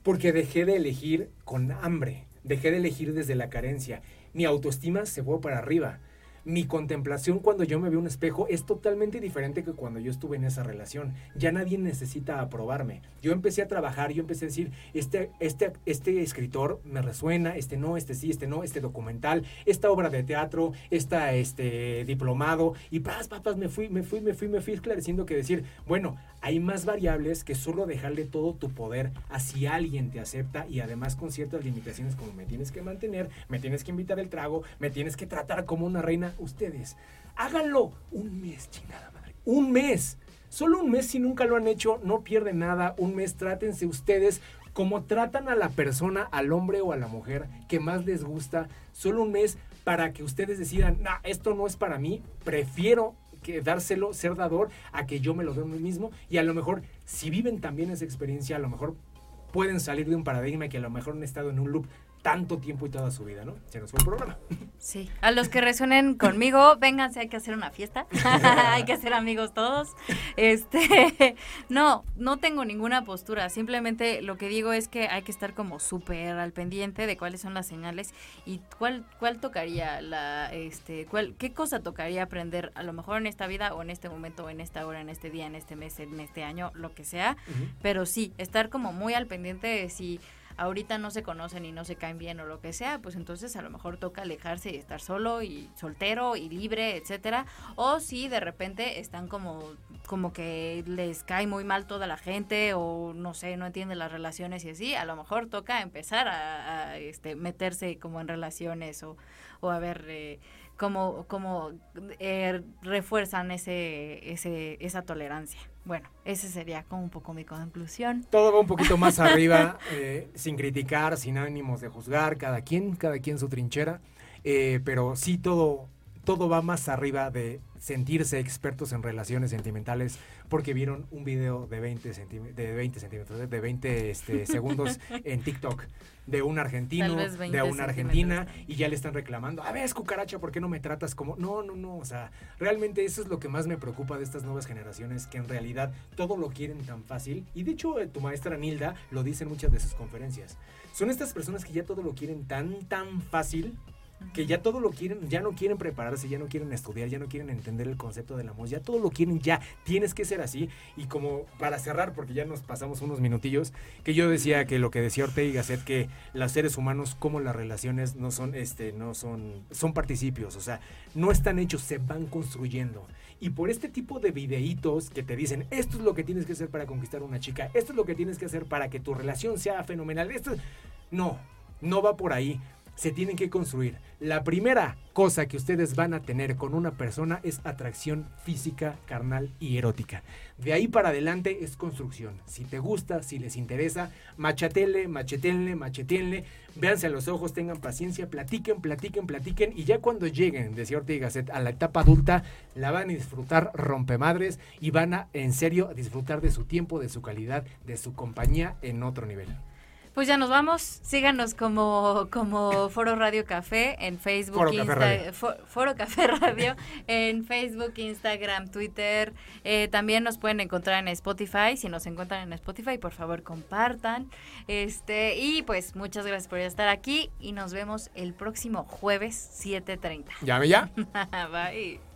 Porque dejé de elegir con hambre. Dejé de elegir desde la carencia. Mi autoestima se fue para arriba mi contemplación cuando yo me veo un espejo es totalmente diferente que cuando yo estuve en esa relación. Ya nadie necesita aprobarme. Yo empecé a trabajar, yo empecé a decir, este, este, este escritor me resuena, este no, este sí, este no, este documental, esta obra de teatro, esta este diplomado, y paz, papas, me fui, me fui, me fui, me fui esclareciendo que decir, bueno, hay más variables que solo dejarle todo tu poder a si alguien te acepta y además con ciertas limitaciones como me tienes que mantener, me tienes que invitar el trago, me tienes que tratar como una reina ustedes. Háganlo un mes, chingada madre. Un mes. Solo un mes si nunca lo han hecho, no pierden nada. Un mes trátense ustedes como tratan a la persona, al hombre o a la mujer que más les gusta. Solo un mes para que ustedes decidan, nah, esto no es para mí, prefiero que dárselo, ser dador, a que yo me lo dé a mí mismo. Y a lo mejor, si viven también esa experiencia, a lo mejor pueden salir de un paradigma que a lo mejor han estado en un loop tanto tiempo y toda su vida, ¿no? Se nos fue el programa. Sí. A los que resuenen conmigo, vénganse, hay que hacer una fiesta. hay que ser amigos todos. Este, no, no tengo ninguna postura. Simplemente lo que digo es que hay que estar como súper al pendiente de cuáles son las señales y cuál, cuál tocaría la, este, cuál, qué cosa tocaría aprender a lo mejor en esta vida o en este momento, en esta hora, en este día, en este mes, en este año, lo que sea. Pero sí, estar como muy al pendiente de si ahorita no se conocen y no se caen bien o lo que sea, pues entonces a lo mejor toca alejarse y estar solo y soltero y libre, etcétera. O si de repente están como, como que les cae muy mal toda la gente o no sé, no entienden las relaciones y así, a lo mejor toca empezar a, este, meterse como en relaciones o, o a ver... Eh, cómo eh, refuerzan ese, ese, esa tolerancia. Bueno, ese sería como un poco mi conclusión. Todo va un poquito más arriba, eh, sin criticar, sin ánimos de juzgar, cada quien, cada quien su trinchera, eh, pero sí todo, todo va más arriba de sentirse expertos en relaciones sentimentales porque vieron un video de 20, de 20 centímetros, de 20 este, segundos en TikTok de un argentino, de una argentina, y ya le están reclamando, a ver, cucaracha, ¿por qué no me tratas como...? No, no, no, o sea, realmente eso es lo que más me preocupa de estas nuevas generaciones, que en realidad todo lo quieren tan fácil, y de hecho eh, tu maestra Nilda lo dice en muchas de sus conferencias. Son estas personas que ya todo lo quieren tan, tan fácil que ya todo lo quieren, ya no quieren prepararse, ya no quieren estudiar, ya no quieren entender el concepto del amor, ya todo lo quieren ya, tienes que ser así. Y como para cerrar, porque ya nos pasamos unos minutillos, que yo decía que lo que decía Ortega y que los seres humanos como las relaciones no son, este, no son, son participios, o sea, no están hechos, se van construyendo. Y por este tipo de videitos que te dicen, esto es lo que tienes que hacer para conquistar a una chica, esto es lo que tienes que hacer para que tu relación sea fenomenal, esto no, no va por ahí se tienen que construir. La primera cosa que ustedes van a tener con una persona es atracción física, carnal y erótica. De ahí para adelante es construcción. Si te gusta, si les interesa, machatele, machetenle, machetenle, véanse a los ojos, tengan paciencia, platiquen, platiquen, platiquen y ya cuando lleguen, decía Ortega Gasset, a la etapa adulta, la van a disfrutar rompemadres y van a en serio disfrutar de su tiempo, de su calidad, de su compañía en otro nivel. Pues ya nos vamos. Síganos como, como Foro Radio Café en Facebook, Foro, Café, Radio. Foro Café Radio en Facebook, Instagram, Twitter. Eh, también nos pueden encontrar en Spotify. Si nos encuentran en Spotify, por favor compartan. Este y pues muchas gracias por estar aquí y nos vemos el próximo jueves 7:30. Llame ya. Bye.